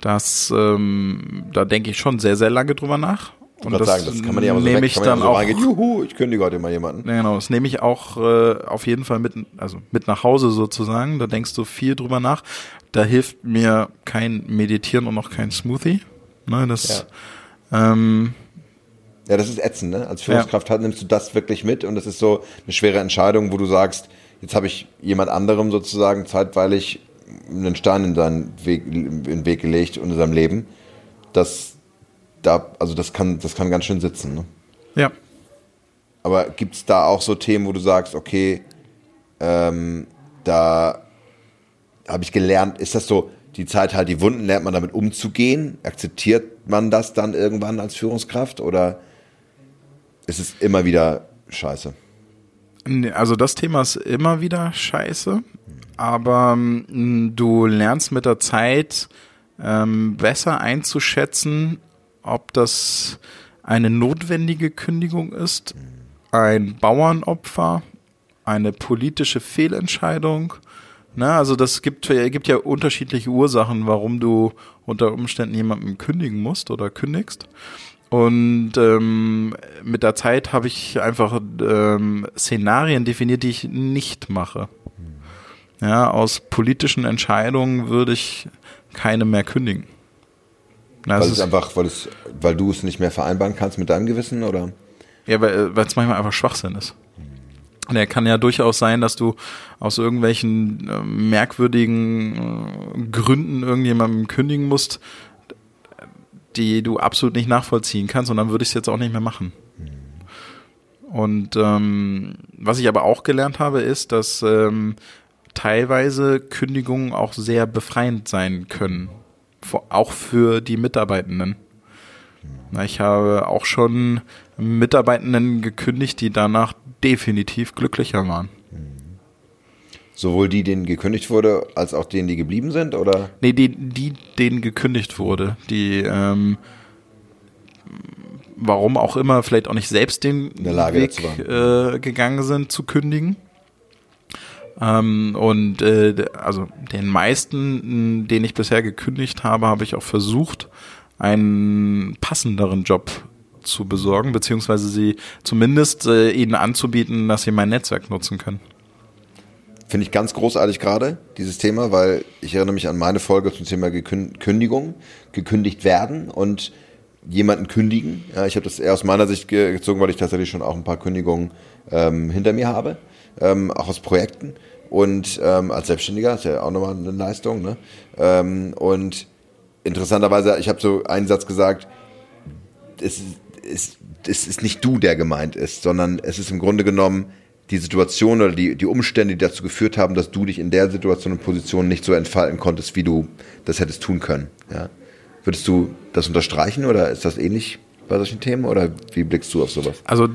das, ähm, da denke ich schon sehr, sehr lange drüber nach. Und das, sagen, das kann man ja aber so nehme ich dann so auch. Reingehen, Juhu, ich kündige heute mal jemanden. Ja, genau, das nehme ich auch äh, auf jeden Fall mit, also mit nach Hause sozusagen. Da denkst du viel drüber nach. Da hilft mir kein Meditieren und auch kein Smoothie. Ne, das, ja. ähm, ja, das ist ätzend, ne? Als Führungskraft ja. nimmst du das wirklich mit und das ist so eine schwere Entscheidung, wo du sagst, jetzt habe ich jemand anderem sozusagen zeitweilig einen Stein in seinen Weg, in den Weg gelegt und in seinem Leben. Das, da, also das kann, das kann ganz schön sitzen, ne? Ja. Aber gibt es da auch so Themen, wo du sagst, okay, ähm, da habe ich gelernt, ist das so, die Zeit halt die Wunden, lernt man damit umzugehen? Akzeptiert man das dann irgendwann als Führungskraft oder es ist immer wieder scheiße. Also das Thema ist immer wieder scheiße, aber ähm, du lernst mit der Zeit ähm, besser einzuschätzen, ob das eine notwendige Kündigung ist, ein Bauernopfer, eine politische Fehlentscheidung. Na, also das gibt, gibt ja unterschiedliche Ursachen, warum du unter Umständen jemanden kündigen musst oder kündigst. Und ähm, mit der Zeit habe ich einfach ähm, Szenarien definiert, die ich nicht mache. Ja, aus politischen Entscheidungen würde ich keine mehr kündigen. Na, weil es einfach, weil es, weil du es nicht mehr vereinbaren kannst mit deinem Gewissen, oder? Ja, weil weil es manchmal einfach Schwachsinn ist. Und er kann ja durchaus sein, dass du aus irgendwelchen äh, merkwürdigen äh, Gründen irgendjemandem kündigen musst, die du absolut nicht nachvollziehen kannst und dann würde ich es jetzt auch nicht mehr machen. Und ähm, was ich aber auch gelernt habe, ist, dass ähm, teilweise Kündigungen auch sehr befreiend sein können. Auch für die Mitarbeitenden. Ich habe auch schon Mitarbeitenden gekündigt, die danach definitiv glücklicher waren. Sowohl die, denen gekündigt wurde, als auch denen, die geblieben sind, oder? Nee, die, die denen gekündigt wurde. Die, ähm, warum auch immer, vielleicht auch nicht selbst den Weg äh, gegangen sind zu kündigen. Ähm, und äh, also den meisten, den ich bisher gekündigt habe, habe ich auch versucht, einen passenderen Job zu besorgen, beziehungsweise sie zumindest äh, ihnen anzubieten, dass sie mein Netzwerk nutzen können. Finde ich ganz großartig gerade, dieses Thema, weil ich erinnere mich an meine Folge zum Thema Kündigung, gekündigt werden und jemanden kündigen. Ja, ich habe das eher aus meiner Sicht gezogen, weil ich tatsächlich schon auch ein paar Kündigungen ähm, hinter mir habe ähm, auch aus Projekten und ähm, als Selbstständiger ist ja auch nochmal eine Leistung. Ne? Ähm, und interessanterweise, ich habe so einen Satz gesagt, es ist, es ist nicht du, der gemeint ist, sondern es ist im Grunde genommen die Situation oder die, die Umstände, die dazu geführt haben, dass du dich in der Situation und Position nicht so entfalten konntest, wie du das hättest tun können. Ja? Würdest du das unterstreichen oder ist das ähnlich bei solchen Themen oder wie blickst du auf sowas? Also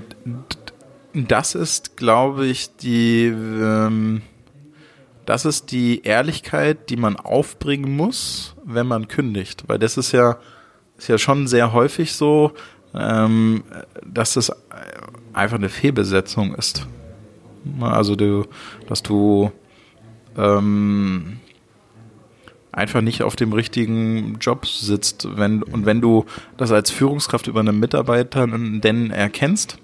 das ist, glaube ich, die, ähm, das ist die Ehrlichkeit, die man aufbringen muss, wenn man kündigt. Weil das ist ja, ist ja schon sehr häufig so, ähm, dass es einfach eine Fehlbesetzung ist. Also du, dass du ähm, einfach nicht auf dem richtigen Job sitzt. Wenn, und wenn du das als Führungskraft über einen Mitarbeiter denn erkennst,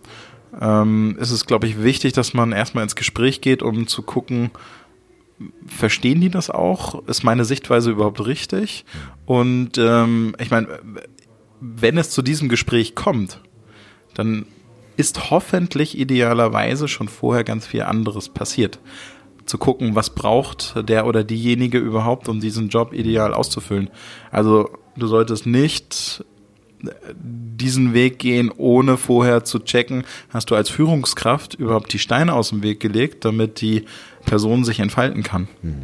ähm, ist es, glaube ich, wichtig, dass man erstmal ins Gespräch geht, um zu gucken, verstehen die das auch? Ist meine Sichtweise überhaupt richtig? Und ähm, ich meine, wenn es zu diesem Gespräch kommt, dann ist hoffentlich idealerweise schon vorher ganz viel anderes passiert. Zu gucken, was braucht der oder diejenige überhaupt, um diesen Job ideal auszufüllen. Also du solltest nicht diesen Weg gehen, ohne vorher zu checken, hast du als Führungskraft überhaupt die Steine aus dem Weg gelegt, damit die Person sich entfalten kann. Hm.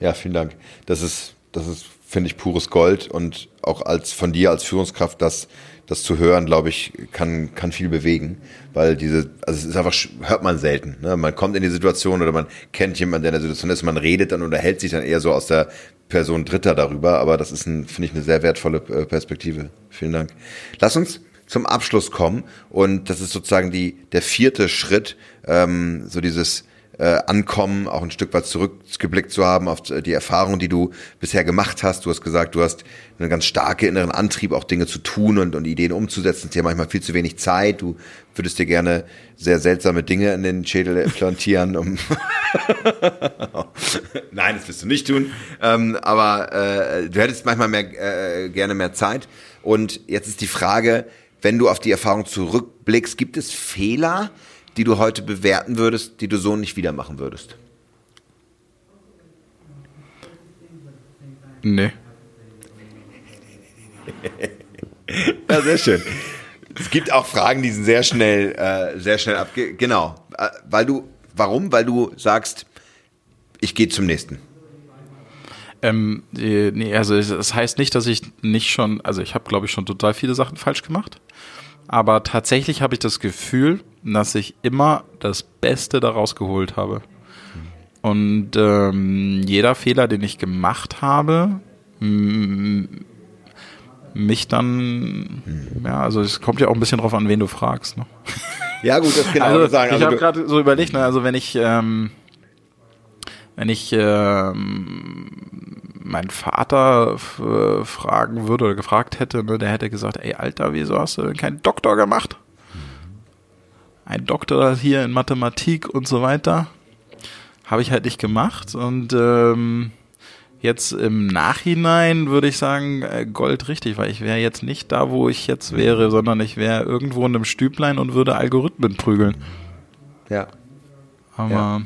Ja, vielen Dank. Das ist, das ist, finde ich, pures Gold und auch als von dir als Führungskraft das, das zu hören, glaube ich, kann, kann viel bewegen, weil diese, also es ist einfach, hört man selten. Ne? Man kommt in die Situation oder man kennt jemanden, der in der Situation ist, man redet dann und erhält sich dann eher so aus der Person Dritter darüber, aber das ist, finde ich, eine sehr wertvolle äh, Perspektive. Vielen Dank. Lass uns zum Abschluss kommen und das ist sozusagen die, der vierte Schritt, ähm, so dieses äh, Ankommen, auch ein Stück weit zurückgeblickt zu haben auf die Erfahrung, die du bisher gemacht hast. Du hast gesagt, du hast einen ganz starken inneren Antrieb, auch Dinge zu tun und, und Ideen umzusetzen. Dir manchmal viel zu wenig Zeit. Du würdest dir gerne sehr seltsame Dinge in den Schädel implantieren. Um Nein, das wirst du nicht tun. Ähm, aber äh, du hättest manchmal mehr, äh, gerne mehr Zeit. Und jetzt ist die Frage, wenn du auf die Erfahrung zurückblickst, gibt es Fehler, die du heute bewerten würdest, die du so nicht wieder machen würdest? Nee. ja, sehr schön. Es gibt auch Fragen, die sind sehr schnell, äh, sehr schnell abge... Genau. Äh, weil du, warum? Weil du sagst, ich gehe zum nächsten. Ähm, nee, also es das heißt nicht, dass ich nicht schon, also ich habe, glaube ich, schon total viele Sachen falsch gemacht. Aber tatsächlich habe ich das Gefühl, dass ich immer das Beste daraus geholt habe. Und ähm, jeder Fehler, den ich gemacht habe, mich dann, ja, also es kommt ja auch ein bisschen drauf an, wen du fragst. Ne? Ja gut, das genau also, sagen. Also ich habe gerade so überlegt, ne, also wenn ich, ähm, wenn ich ähm, mein Vater äh, fragen würde oder gefragt hätte, ne, der hätte gesagt, ey Alter, wieso hast du denn keinen Doktor gemacht? Ein Doktor hier in Mathematik und so weiter. Habe ich halt nicht gemacht und ähm, jetzt im Nachhinein würde ich sagen, äh, Gold richtig, weil ich wäre jetzt nicht da, wo ich jetzt wäre, sondern ich wäre irgendwo in einem Stüblein und würde Algorithmen prügeln. Ja. Aber ja.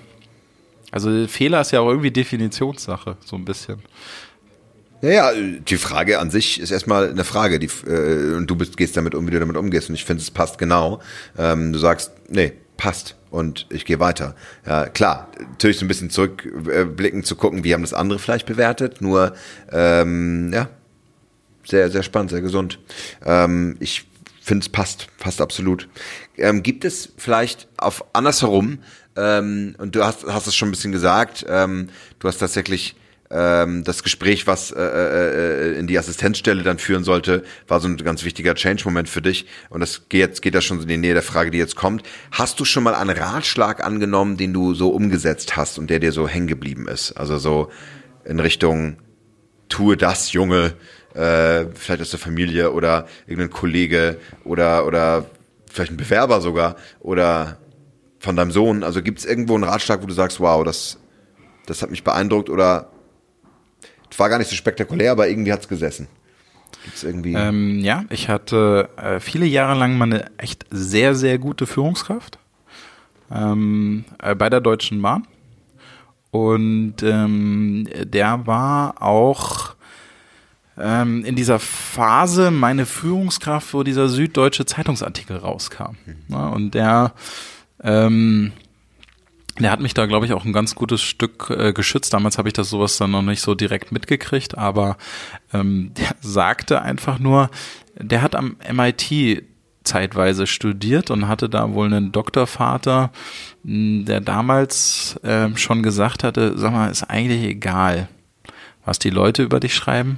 Also Fehler ist ja auch irgendwie Definitionssache, so ein bisschen. Ja, ja, die Frage an sich ist erstmal eine Frage, die, äh, und du bist, gehst damit um, wie du damit umgehst. Und ich finde, es passt genau. Ähm, du sagst, nee, passt und ich gehe weiter. Ja, klar, natürlich so ein bisschen zurückblicken zu gucken, wie haben das andere vielleicht bewertet. Nur, ähm, ja, sehr, sehr spannend, sehr gesund. Ähm, ich finde, es passt, passt absolut. Ähm, gibt es vielleicht auf andersherum, ähm, und du hast, hast es schon ein bisschen gesagt, ähm, du hast tatsächlich ähm, das Gespräch, was äh, äh, in die Assistenzstelle dann führen sollte, war so ein ganz wichtiger Change-Moment für dich. Und das geht jetzt geht das schon in die Nähe der Frage, die jetzt kommt. Hast du schon mal einen Ratschlag angenommen, den du so umgesetzt hast und der dir so hängen geblieben ist? Also so in Richtung tue das, Junge, äh, vielleicht aus der Familie oder irgendein Kollege oder oder vielleicht ein Bewerber sogar oder von deinem Sohn. Also gibt es irgendwo einen Ratschlag, wo du sagst, wow, das das hat mich beeindruckt oder war gar nicht so spektakulär, aber irgendwie hat's gesessen. Gibt's irgendwie? Ähm, ja, ich hatte äh, viele Jahre lang mal eine echt sehr, sehr gute Führungskraft ähm, äh, bei der Deutschen Bahn. Und ähm, der war auch ähm, in dieser Phase meine Führungskraft, wo dieser süddeutsche Zeitungsartikel rauskam. Mhm. Ja, und der ähm, der hat mich da, glaube ich, auch ein ganz gutes Stück äh, geschützt. Damals habe ich das sowas dann noch nicht so direkt mitgekriegt, aber ähm, der sagte einfach nur, der hat am MIT zeitweise studiert und hatte da wohl einen Doktorvater, hm, der damals äh, schon gesagt hatte, sag mal, ist eigentlich egal, was die Leute über dich schreiben.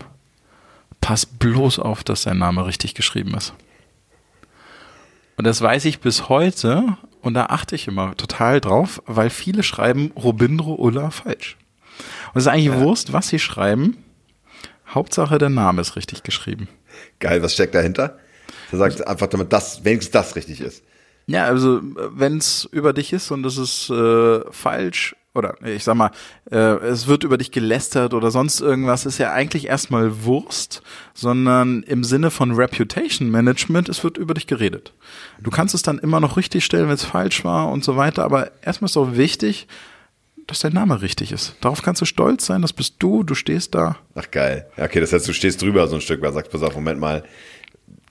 Pass bloß auf, dass dein Name richtig geschrieben ist. Und das weiß ich bis heute und da achte ich immer total drauf, weil viele schreiben Robindro Ulla falsch. Und es ist eigentlich ja. Wurst, was sie schreiben. Hauptsache der Name ist richtig geschrieben. Geil, was steckt dahinter? Du sagst einfach, damit das, wenigstens das richtig ist. Ja, also wenn es über dich ist und es ist äh, falsch oder ich sag mal, äh, es wird über dich gelästert oder sonst irgendwas, ist ja eigentlich erstmal Wurst, sondern im Sinne von Reputation Management, es wird über dich geredet. Du kannst es dann immer noch richtig stellen, wenn es falsch war und so weiter, aber erstmal ist auch wichtig, dass dein Name richtig ist. Darauf kannst du stolz sein, das bist du, du stehst da. Ach geil. Okay, das heißt, du stehst drüber so ein Stück, weil sagst, pass auf, Moment mal,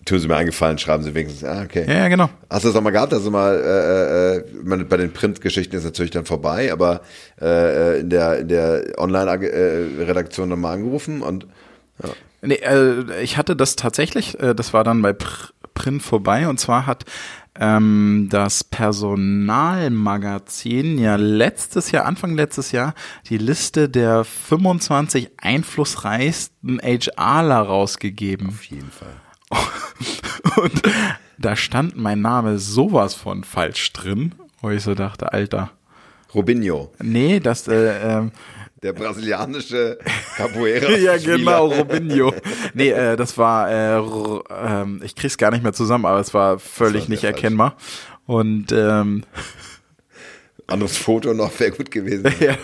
tun sie mir eingefallen, schreiben sie wenigstens, ah, okay. Ja, genau. Hast du das auch mal gehabt? Also mal, äh, äh, bei den Printgeschichten ist natürlich dann vorbei, aber äh, in der, in der Online-Redaktion dann mal angerufen und ja. Nee, äh, ich hatte das tatsächlich, äh, das war dann bei Pr Print vorbei und zwar hat ähm, das Personalmagazin ja letztes Jahr, Anfang letztes Jahr, die Liste der 25 einflussreichsten HRler rausgegeben. Auf jeden Fall. Und da stand mein Name sowas von falsch drin, wo ich so dachte, Alter. Robinho. Nee, das, äh, äh, der brasilianische Capoeira. ja, genau, Robinho. Nee, äh, das war, äh, äh, ich krieg's gar nicht mehr zusammen, aber es war völlig war nicht erkennbar. Falsch. Und ähm, anderes Foto noch wäre gut gewesen. ja.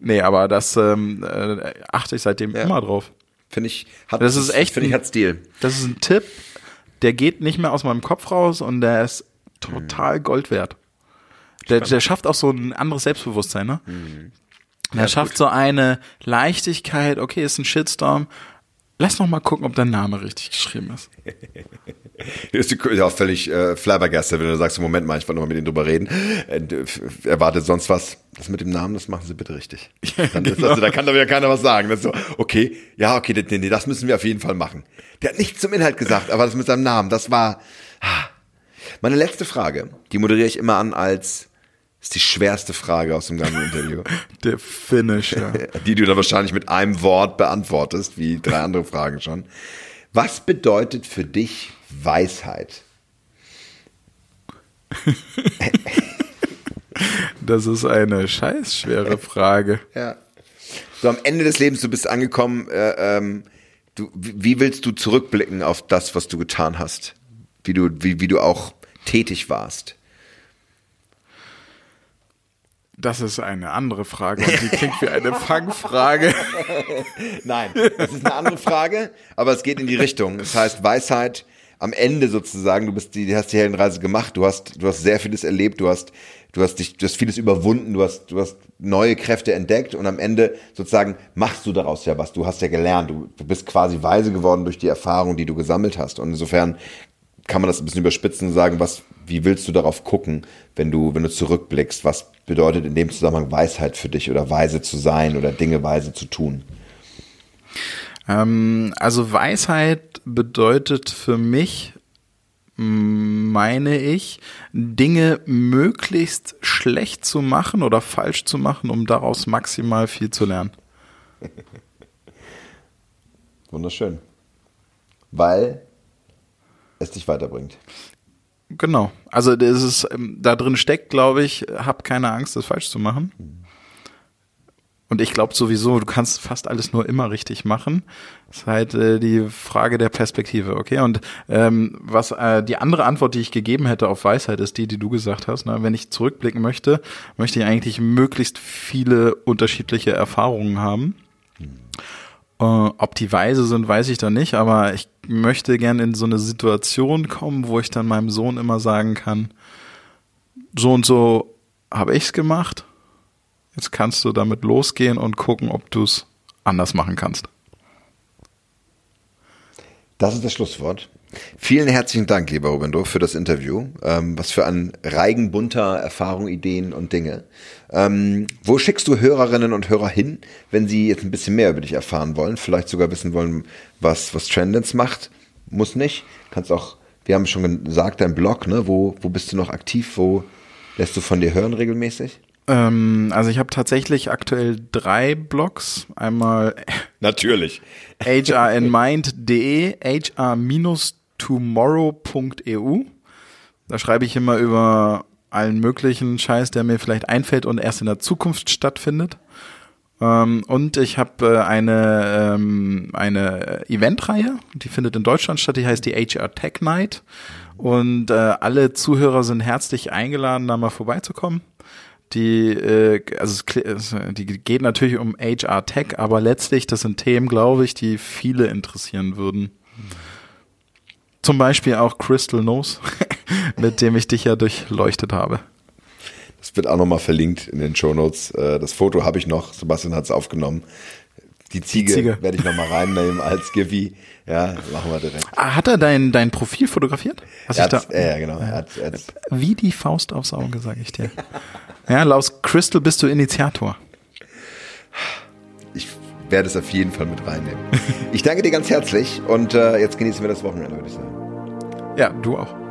nee, aber das ähm, äh, achte ich seitdem ja. immer drauf. Finde ich, hat, das ist echt, finde ich, hat Stil. Das ist ein Tipp, der geht nicht mehr aus meinem Kopf raus und der ist total Gold wert. Der, der schafft auch so ein anderes Selbstbewusstsein, ne? Mhm. Der ja, schafft gut. so eine Leichtigkeit, okay, ist ein Shitstorm. Lass noch mal gucken, ob dein Name richtig geschrieben ist. ist ja auch völlig äh, flabbergasted, wenn du sagst, Moment mal, ich wollte noch mal mit denen drüber reden. Äh, erwartet sonst was. Das mit dem Namen, das machen sie bitte richtig. Dann ist, also, da kann doch wieder keiner was sagen. Das ist so, okay, ja, okay, nee, nee, das müssen wir auf jeden Fall machen. Der hat nichts zum Inhalt gesagt, aber das mit seinem Namen, das war. Ah. Meine letzte Frage, die moderiere ich immer an als ist die schwerste Frage aus dem ganzen Interview. Der Finisher. Die du dann wahrscheinlich mit einem Wort beantwortest, wie drei andere Fragen schon. Was bedeutet für dich Weisheit? das ist eine scheißschwere Frage. Ja. So am Ende des Lebens, du bist angekommen, äh, ähm, du, wie willst du zurückblicken auf das, was du getan hast? Wie du, wie, wie du auch tätig warst? Das ist eine andere Frage und die klingt wie eine Fangfrage. Nein, das ist eine andere Frage, aber es geht in die Richtung. Es heißt Weisheit. am Ende sozusagen, du bist die, hast die Heldenreise gemacht, du hast, du hast sehr vieles erlebt, du hast, du hast dich, du hast vieles überwunden, du hast, du hast neue Kräfte entdeckt und am Ende sozusagen machst du daraus ja was. Du hast ja gelernt, du, du bist quasi weise geworden durch die Erfahrung, die du gesammelt hast. Und insofern kann man das ein bisschen überspitzen und sagen, was, wie willst du darauf gucken, wenn du, wenn du zurückblickst? Was bedeutet in dem Zusammenhang Weisheit für dich oder weise zu sein oder Dinge weise zu tun? Ähm, also Weisheit bedeutet für mich, meine ich, Dinge möglichst schlecht zu machen oder falsch zu machen, um daraus maximal viel zu lernen. Wunderschön. Weil es dich weiterbringt. Genau. Also das ist, ähm, da drin steckt, glaube ich, hab keine Angst, das falsch zu machen. Und ich glaube sowieso, du kannst fast alles nur immer richtig machen. Das ist halt äh, die Frage der Perspektive, okay? Und ähm, was äh, die andere Antwort, die ich gegeben hätte auf Weisheit, ist die, die du gesagt hast. Ne? Wenn ich zurückblicken möchte, möchte ich eigentlich möglichst viele unterschiedliche Erfahrungen haben. Äh, ob die weise sind, weiß ich dann nicht, aber ich möchte gerne in so eine Situation kommen, wo ich dann meinem Sohn immer sagen kann, so und so habe ich's gemacht. Jetzt kannst du damit losgehen und gucken, ob du es anders machen kannst. Das ist das Schlusswort. Vielen herzlichen Dank, lieber Rubindo, für das Interview. Ähm, was für ein Reigen bunter Erfahrungen, Ideen und Dinge. Ähm, wo schickst du Hörerinnen und Hörer hin, wenn sie jetzt ein bisschen mehr über dich erfahren wollen? Vielleicht sogar wissen wollen, was, was Trendens macht? Muss nicht. Kannst auch, wir haben schon gesagt, dein Blog, ne? Wo, wo bist du noch aktiv? Wo lässt du von dir hören regelmäßig? Ähm, also ich habe tatsächlich aktuell drei Blogs. Einmal natürlich hrnmind.de, hr-tomorrow.eu. Da schreibe ich immer über allen möglichen Scheiß, der mir vielleicht einfällt und erst in der Zukunft stattfindet. Ähm, und ich habe äh, eine, ähm, eine Eventreihe, die findet in Deutschland statt, die heißt die HR Tech Night. Und äh, alle Zuhörer sind herzlich eingeladen, da mal vorbeizukommen die, äh, also es, die geht natürlich um HR Tech, aber letztlich, das sind Themen, glaube ich, die viele interessieren würden. Zum Beispiel auch Crystal Nose, mit dem ich dich ja durchleuchtet habe. Das wird auch nochmal verlinkt in den Show Notes. Äh, das Foto habe ich noch, Sebastian hat es aufgenommen. Die Ziege, Ziege. werde ich nochmal reinnehmen als Givi. Ja, machen wir direkt. Ah, hat er dein, dein Profil fotografiert? Was ich da, ja, genau. Er hat, er wie die Faust aufs Auge, sage ich dir. Ja, Laus Crystal bist du Initiator. Werde es auf jeden Fall mit reinnehmen. Ich danke dir ganz herzlich und äh, jetzt genießen wir das Wochenende, würde ich sagen. Ja, du auch.